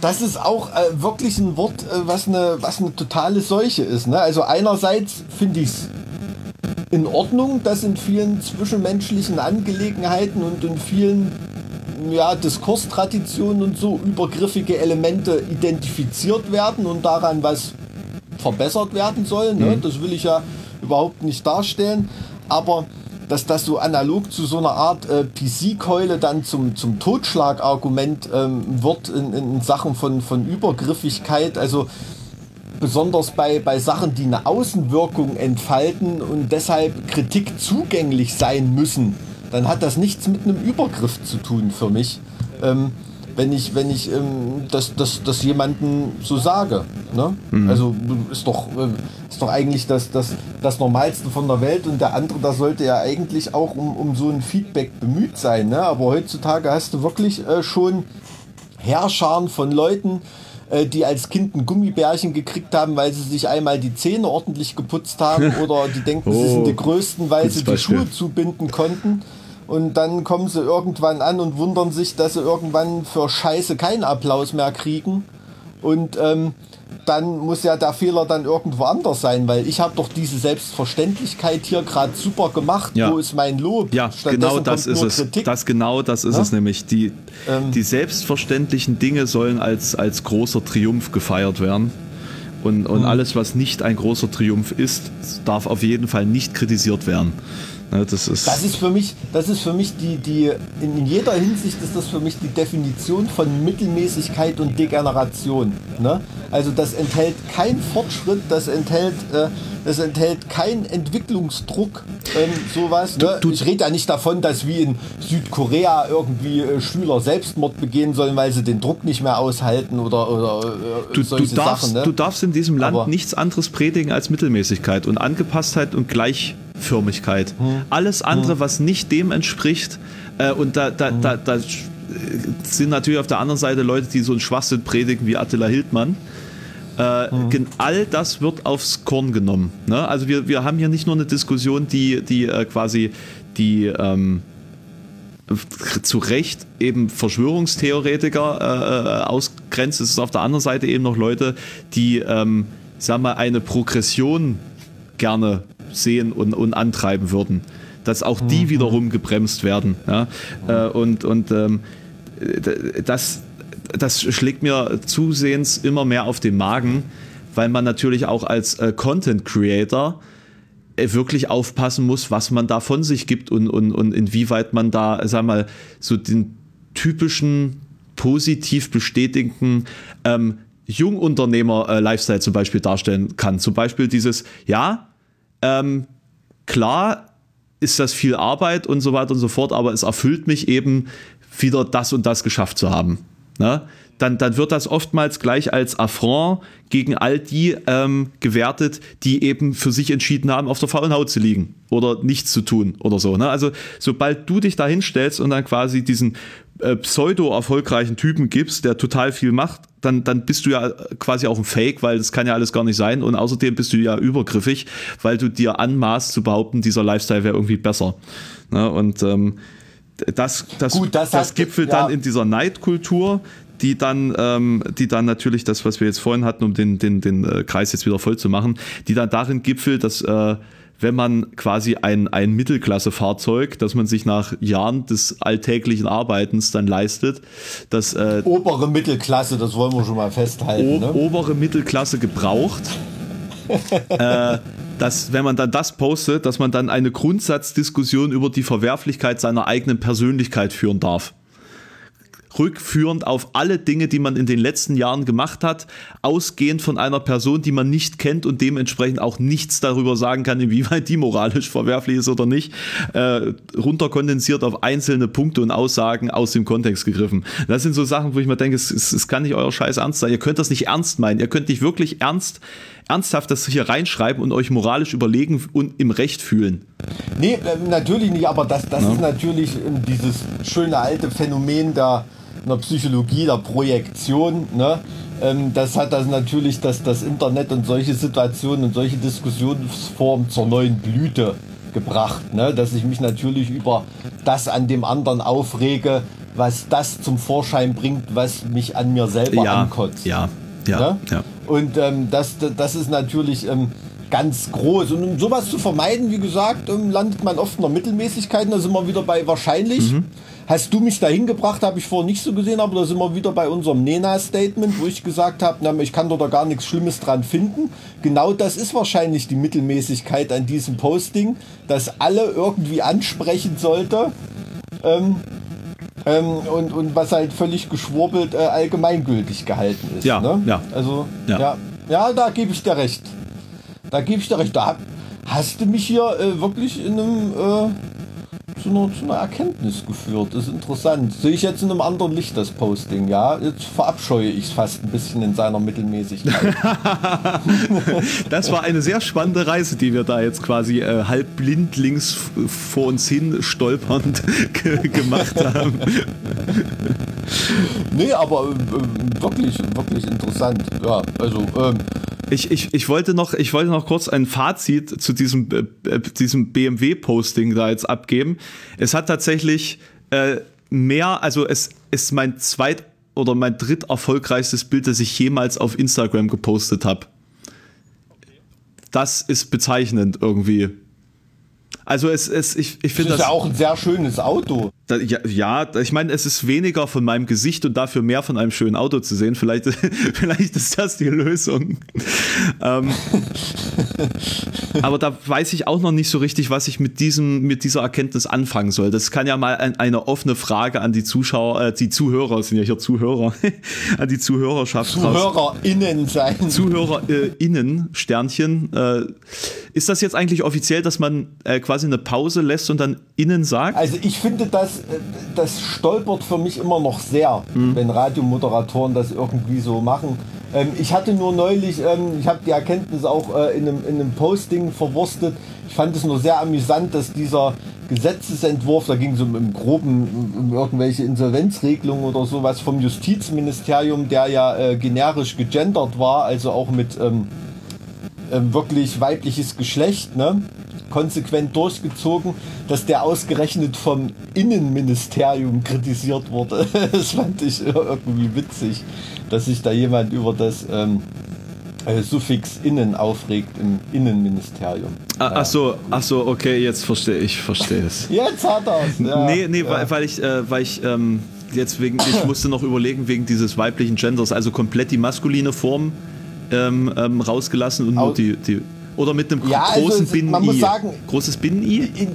Das ist auch äh, wirklich ein Wort, äh, was, eine, was eine totale Seuche ist. Ne? Also einerseits finde ich es in Ordnung, dass in vielen zwischenmenschlichen Angelegenheiten und in vielen ja, Diskurstraditionen und so übergriffige Elemente identifiziert werden und daran was verbessert werden soll. Ne? Mhm. Das will ich ja überhaupt nicht darstellen. Aber dass das so analog zu so einer Art äh, PC-Keule dann zum, zum Totschlagargument ähm, wird in, in Sachen von, von Übergriffigkeit. Also besonders bei, bei Sachen, die eine Außenwirkung entfalten und deshalb Kritik zugänglich sein müssen, dann hat das nichts mit einem Übergriff zu tun für mich. Ähm, wenn ich, wenn ich ähm, das, das, das jemandem so sage. Ne? Mhm. Also ist doch, äh, ist doch eigentlich das, das, das Normalste von der Welt und der andere, da sollte ja eigentlich auch um, um so ein Feedback bemüht sein. Ne? Aber heutzutage hast du wirklich äh, schon Herrscharen von Leuten, äh, die als Kind ein Gummibärchen gekriegt haben, weil sie sich einmal die Zähne ordentlich geputzt haben oder die denken, oh, sie sind die Größten, weil sie die Schuhe zubinden konnten und dann kommen sie irgendwann an und wundern sich, dass sie irgendwann für Scheiße keinen Applaus mehr kriegen. Und ähm, dann muss ja der Fehler dann irgendwo anders sein, weil ich habe doch diese Selbstverständlichkeit hier gerade super gemacht. Ja. Wo ist mein Lob? Ja, genau das ist es. Kritik. Das genau das ist ja? es nämlich. Die, ähm. die selbstverständlichen Dinge sollen als, als großer Triumph gefeiert werden. Und, und mhm. alles, was nicht ein großer Triumph ist, darf auf jeden Fall nicht kritisiert werden. Ne, das, ist das ist für mich, das ist für mich die, die, in jeder Hinsicht ist das für mich die Definition von Mittelmäßigkeit und Degeneration. Ne? Also das enthält keinen Fortschritt, das enthält, äh, das enthält keinen Entwicklungsdruck, ähm, sowas. Ne? Du, du, ich rede ja nicht davon, dass wie in Südkorea irgendwie äh, Schüler Selbstmord begehen sollen, weil sie den Druck nicht mehr aushalten oder, oder äh, du, solche du darfst, Sachen. Ne? Du darfst in diesem Land Aber nichts anderes predigen als Mittelmäßigkeit und Angepasstheit und gleich Förmigkeit. Hm. Alles andere, hm. was nicht dem entspricht, äh, und da, da, hm. da, da, sind natürlich auf der anderen Seite Leute, die so einen Schwachsinn predigen wie Attila Hildmann. Äh, hm. All das wird aufs Korn genommen. Ne? Also wir, wir haben hier nicht nur eine Diskussion, die, die äh, quasi die ähm, zu Recht eben Verschwörungstheoretiker äh, äh ausgrenzt. Es ist auf der anderen Seite eben noch Leute, die ähm, sag mal, eine Progression gerne sehen und, und antreiben würden. Dass auch die mhm. wiederum gebremst werden. Ja? Äh, und und ähm, das, das schlägt mir zusehends immer mehr auf den Magen, weil man natürlich auch als äh, Content Creator äh, wirklich aufpassen muss, was man da von sich gibt und, und, und inwieweit man da, sag mal, so den typischen positiv bestätigten ähm, Jungunternehmer-Lifestyle äh, zum Beispiel darstellen kann. Zum Beispiel dieses, ja, ähm, klar ist das viel Arbeit und so weiter und so fort, aber es erfüllt mich eben, wieder das und das geschafft zu haben. Ne? Dann, dann wird das oftmals gleich als Affront gegen all die ähm, gewertet, die eben für sich entschieden haben, auf der faulen Haut zu liegen oder nichts zu tun oder so. Ne? Also sobald du dich da hinstellst und dann quasi diesen äh, pseudo-erfolgreichen Typen gibst, der total viel macht, dann, dann bist du ja quasi auch ein Fake, weil das kann ja alles gar nicht sein. Und außerdem bist du ja übergriffig, weil du dir anmaßt zu behaupten, dieser Lifestyle wäre irgendwie besser. Ne? Und ähm, das, das, Gut, das, das gipfelt ja. dann in dieser Neidkultur, die dann, ähm, die dann natürlich das, was wir jetzt vorhin hatten, um den, den, den äh, Kreis jetzt wieder voll zu machen, die dann darin gipfelt, dass äh, wenn man quasi ein, ein Mittelklasse-Fahrzeug, das man sich nach Jahren des alltäglichen Arbeitens dann leistet, das äh, obere Mittelklasse, das wollen wir schon mal festhalten. ne? Obere Mittelklasse gebraucht. äh, dass wenn man dann das postet, dass man dann eine Grundsatzdiskussion über die Verwerflichkeit seiner eigenen Persönlichkeit führen darf rückführend auf alle Dinge, die man in den letzten Jahren gemacht hat, ausgehend von einer Person, die man nicht kennt und dementsprechend auch nichts darüber sagen kann, inwieweit die moralisch verwerflich ist oder nicht, äh, runterkondensiert auf einzelne Punkte und Aussagen aus dem Kontext gegriffen. Das sind so Sachen, wo ich mir denke, es, es, es kann nicht euer Scheiß ernst sein. Ihr könnt das nicht ernst meinen. Ihr könnt nicht wirklich ernst ernsthaft das hier reinschreiben und euch moralisch überlegen und im Recht fühlen. Nee, natürlich nicht, aber das, das ja. ist natürlich dieses schöne alte Phänomen der, in der Psychologie der Projektion. Ne? Ähm, das hat das natürlich das, das Internet und solche Situationen und solche Diskussionsformen zur neuen Blüte gebracht. Ne? Dass ich mich natürlich über das an dem anderen aufrege, was das zum Vorschein bringt, was mich an mir selber ja, ankotzt. Ja, ja, ne? ja. Und ähm, das, das ist natürlich ähm, ganz groß. Und um sowas zu vermeiden, wie gesagt, ähm, landet man oft in der Mittelmäßigkeit. Da sind wir wieder bei wahrscheinlich. Mhm. Hast du mich dahin gebracht, habe ich vorher nicht so gesehen, aber da sind wir wieder bei unserem Nena-Statement, wo ich gesagt habe, ich kann da gar nichts Schlimmes dran finden. Genau das ist wahrscheinlich die Mittelmäßigkeit an diesem Posting, dass alle irgendwie ansprechen sollte. Ähm, ähm, und, und was halt völlig geschwurbelt äh, allgemeingültig gehalten ist. Ja, ne? ja. Also, ja, ja, ja da gebe ich dir recht. Da gebe ich dir recht. Da hast du mich hier äh, wirklich in einem äh, zu einer, zu einer Erkenntnis geführt. Das ist interessant. Sehe ich jetzt in einem anderen Licht das Posting, ja? Jetzt verabscheue ich es fast ein bisschen in seiner Mittelmäßigkeit. das war eine sehr spannende Reise, die wir da jetzt quasi äh, halb blindlings vor uns hin stolpernd gemacht haben. nee, aber äh, wirklich, wirklich interessant. Ja, also ähm, ich, ich, ich, wollte noch, ich wollte noch kurz ein Fazit zu diesem, äh, diesem BMW-Posting da jetzt abgeben. Es hat tatsächlich äh, mehr, also es ist mein zweit- oder mein dritt erfolgreichstes Bild, das ich jemals auf Instagram gepostet habe. Das ist bezeichnend irgendwie. Also es, es ich, ich finde das. Das ist ja auch ein sehr schönes Auto. Ja, ja, ich meine, es ist weniger von meinem Gesicht und dafür mehr von einem schönen Auto zu sehen. Vielleicht, vielleicht ist das die Lösung. ähm, aber da weiß ich auch noch nicht so richtig, was ich mit diesem, mit dieser Erkenntnis anfangen soll. Das kann ja mal ein, eine offene Frage an die Zuschauer, äh, die Zuhörer sind ja hier Zuhörer, an die Zuhörerschaft. ZuhörerInnen sein. ZuhörerInnen, Sternchen. Äh, ist das jetzt eigentlich offiziell, dass man äh, quasi eine Pause lässt und dann innen sagt? Also ich finde, das, das stolpert für mich immer noch sehr, mhm. wenn Radiomoderatoren das irgendwie so machen. Ähm, ich hatte nur neulich, ähm, ich habe die Erkenntnis auch äh, in, einem, in einem Posting verwurstet. Ich fand es nur sehr amüsant, dass dieser Gesetzesentwurf, da ging es um im Groben um irgendwelche Insolvenzregelungen oder sowas vom Justizministerium, der ja äh, generisch gegendert war, also auch mit ähm, ähm, wirklich weibliches Geschlecht, ne? Konsequent durchgezogen, dass der ausgerechnet vom Innenministerium kritisiert wurde. das fand ich irgendwie witzig, dass sich da jemand über das ähm, äh, Suffix innen aufregt im Innenministerium. Ah, ach so, ach so, okay, jetzt verstehe ich, verstehe es. Jetzt hat er es. Ja, nee, nee, ja. weil, weil ich, äh, weil ich ähm, jetzt wegen, ich musste noch überlegen wegen dieses weiblichen Genders, also komplett die maskuline Form ähm, ähm, rausgelassen und nur die, die oder mit einem Ja, also großen es- Binnen-I. man muss sagen- großes Binnen-I? In,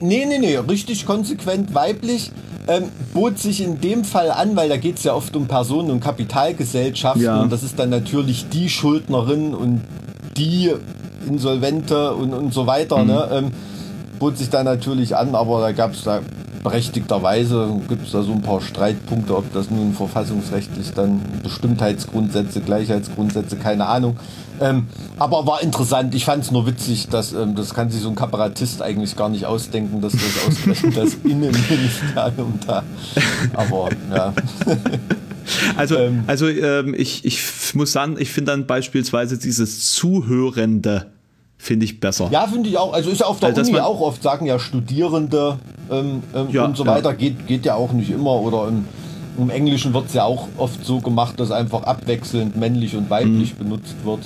nee, nee, nee, richtig konsequent weiblich. Ähm, bot sich in dem Fall an, weil da geht es ja oft um Personen- und Kapitalgesellschaften Ja. und das ist dann natürlich die Schuldnerin und die Insolvente und, und so weiter. Mhm. Ne? Ähm, bot sich da natürlich an, aber da gab es da berechtigterweise, gibt es da so ein paar Streitpunkte, ob das nun verfassungsrechtlich dann Bestimmtheitsgrundsätze, Gleichheitsgrundsätze, keine Ahnung. Ähm, aber war interessant. Ich fand es nur witzig, dass ähm, das kann sich so ein Kabarettist eigentlich gar nicht ausdenken, dass das ausgerechnet das Innenministerium da. Aber ja. Also, Ähm. also ähm, ich, ich muss sagen, ich finde dann beispielsweise dieses Zuhörende finde ich besser. Ja, finde ich auch. Also ist ja auf der Also, dass Uni auch oft, sagen ja Studierende ähm, ähm, Ja, und so ja. weiter. Geht, geht ja auch nicht immer. Oder im, im Englischen wird es ja auch oft so gemacht, dass einfach abwechselnd männlich und weiblich benutzt wird.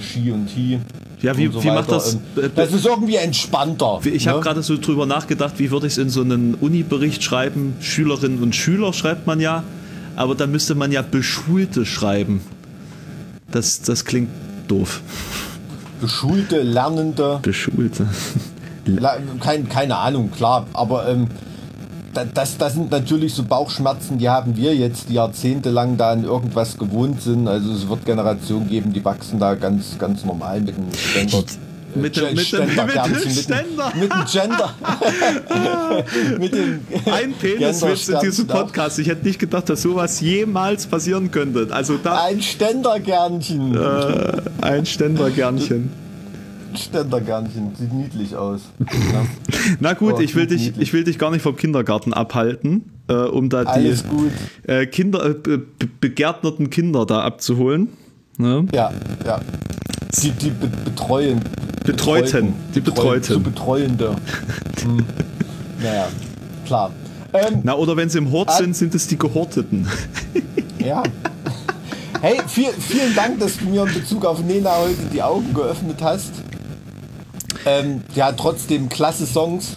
She und he. Mhm. Ja, wie- so wie macht das- Ähm, Das ist irgendwie entspannter. Ich habe ne? gerade so drüber nachgedacht, wie würde ich es in so einen Uni-Bericht schreiben? Schülerinnen und Schüler schreibt man ja, aber da müsste man ja Beschulte schreiben. Das, das klingt doof. Geschulte, Lernende. Beschulte. La- Kein, keine Ahnung, klar, aber ähm, da- das, das sind natürlich so Bauchschmerzen, die haben wir jetzt, die jahrzehntelang da an irgendwas gewohnt sind. Also es wird Generationen geben, die wachsen da ganz, ganz normal mit einem Ständer. Mit dem- mit dem- mit dem Ständer. Mit dem Gender. mit dem Ein Peniswitz in diesem Podcast. Ich hätte nicht gedacht, dass sowas jemals passieren könnte. Also da Ein Ständerkärnchen. Äh. ein Ständergernchen. Ständerkärnchen, sieht niedlich aus. Ja. Na gut, Oh, ich will dich, niedlich. ich will dich gar nicht vom Kindergarten abhalten, äh, um da die äh, Kinder, äh, be be- begärtnerten Kinder da abzuholen. Ne? Ja, ja. Die, die be betreuen. Betreuten. Die Betreuten. Zu Betreuende. Hm. Naja, klar. Ähm, Na, oder wenn sie im Hort sind, sind es die Gehorteten. ja. Hey, viel, vielen Dank, dass du mir in Bezug auf Nena heute die Augen geöffnet hast. Ähm, die hat trotzdem klasse Songs.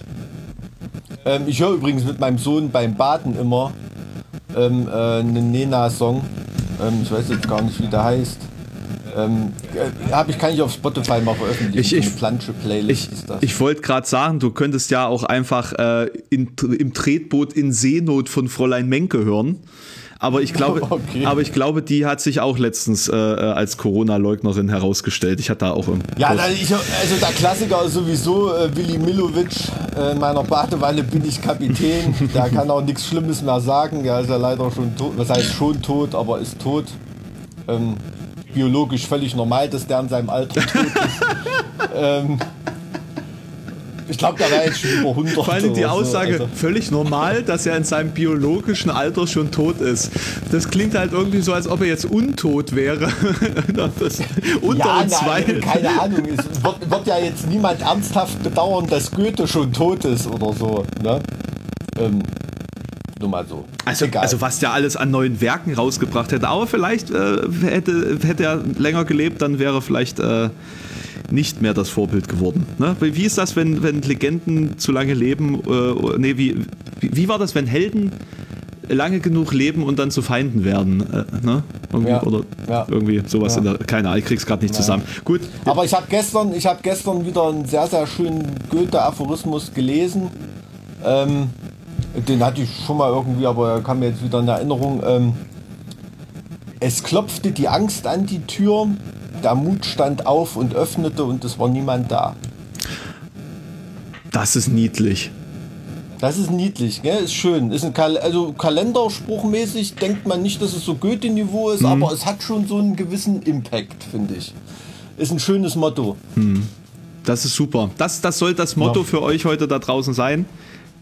Ähm, ich höre übrigens mit meinem Sohn beim Baden immer ähm, äh, einen Nena-Song. Ähm, ich weiß jetzt gar nicht, wie der heißt. Ähm, äh, ich, kann ich auf Spotify mal veröffentlichen. Ich- ich- Eine Plansche-Playlist Ich, ist das. ich wollte gerade sagen, du könntest ja auch einfach äh, in, im Tretboot in Seenot von Fräulein Menke hören. Aber ich glaube, Okay. aber ich glaube, die hat sich auch letztens äh, äh, als Corona-Leugnerin herausgestellt. Ich hatte da auch im Ja, da, ich, also der Klassiker ist sowieso äh, Willi Milovic. Äh, in meiner Badewanne bin ich Kapitän. Der kann auch nichts Schlimmes mehr sagen. Der ist ja leider schon tot. Was heißt schon tot, aber ist tot. Ähm, biologisch völlig normal, dass der in seinem Alter tot ist. ähm, ich glaube, der war jetzt schon über 100. Vor allem die oder so. Aussage, Also, völlig normal, dass er in seinem biologischen Alter schon tot ist. Das klingt halt irgendwie so, als ob er jetzt untot wäre. das, unter ja, uns zwei. keine Ahnung. Es wird, wird ja jetzt niemand ernsthaft bedauern, dass Goethe schon tot ist oder so. Ne? Ähm, nur mal so. Also, Egal. also was der alles an neuen Werken rausgebracht hätte. Aber vielleicht äh, hätte, hätte er länger gelebt, dann wäre vielleicht äh, nicht mehr das Vorbild geworden. Ne? Wie ist das, wenn, wenn Legenden zu lange leben? Äh, nee, wie, wie, war das, wenn Helden lange genug leben und dann zu Feinden werden? Äh, ne? irgendwie, Ja. Oder Ja. irgendwie sowas Ja. in der. Keine Ahnung, ich krieg's gerade nicht zusammen. Gut. Aber ich habe gestern, ich habe gestern wieder einen sehr, sehr schönen Goethe-Aphorismus gelesen. Ähm, den hatte ich schon mal irgendwie, aber er kam mir jetzt wieder in Erinnerung. Ähm, es klopfte die Angst an die Tür, der Mut stand auf und öffnete und es war niemand da. Das ist niedlich. Das ist niedlich, gell? ist schön. Ist ein Kal also Kalenderspruchmäßig denkt man nicht, dass es so Goethe-Niveau ist, aber es hat schon so einen gewissen Impact, finde ich. Ist ein schönes Motto. Das ist super. Das, das soll das Motto Ja. für euch heute da draußen sein.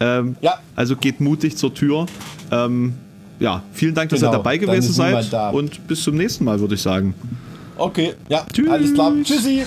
Ähm, Ja. Also geht mutig zur Tür. Ähm, ja, vielen Dank, dass Genau, ihr dabei dann gewesen seid. da. Und bis zum nächsten Mal, würde ich sagen. Okay, ja, Tschüss. alles klar. Tschüssi.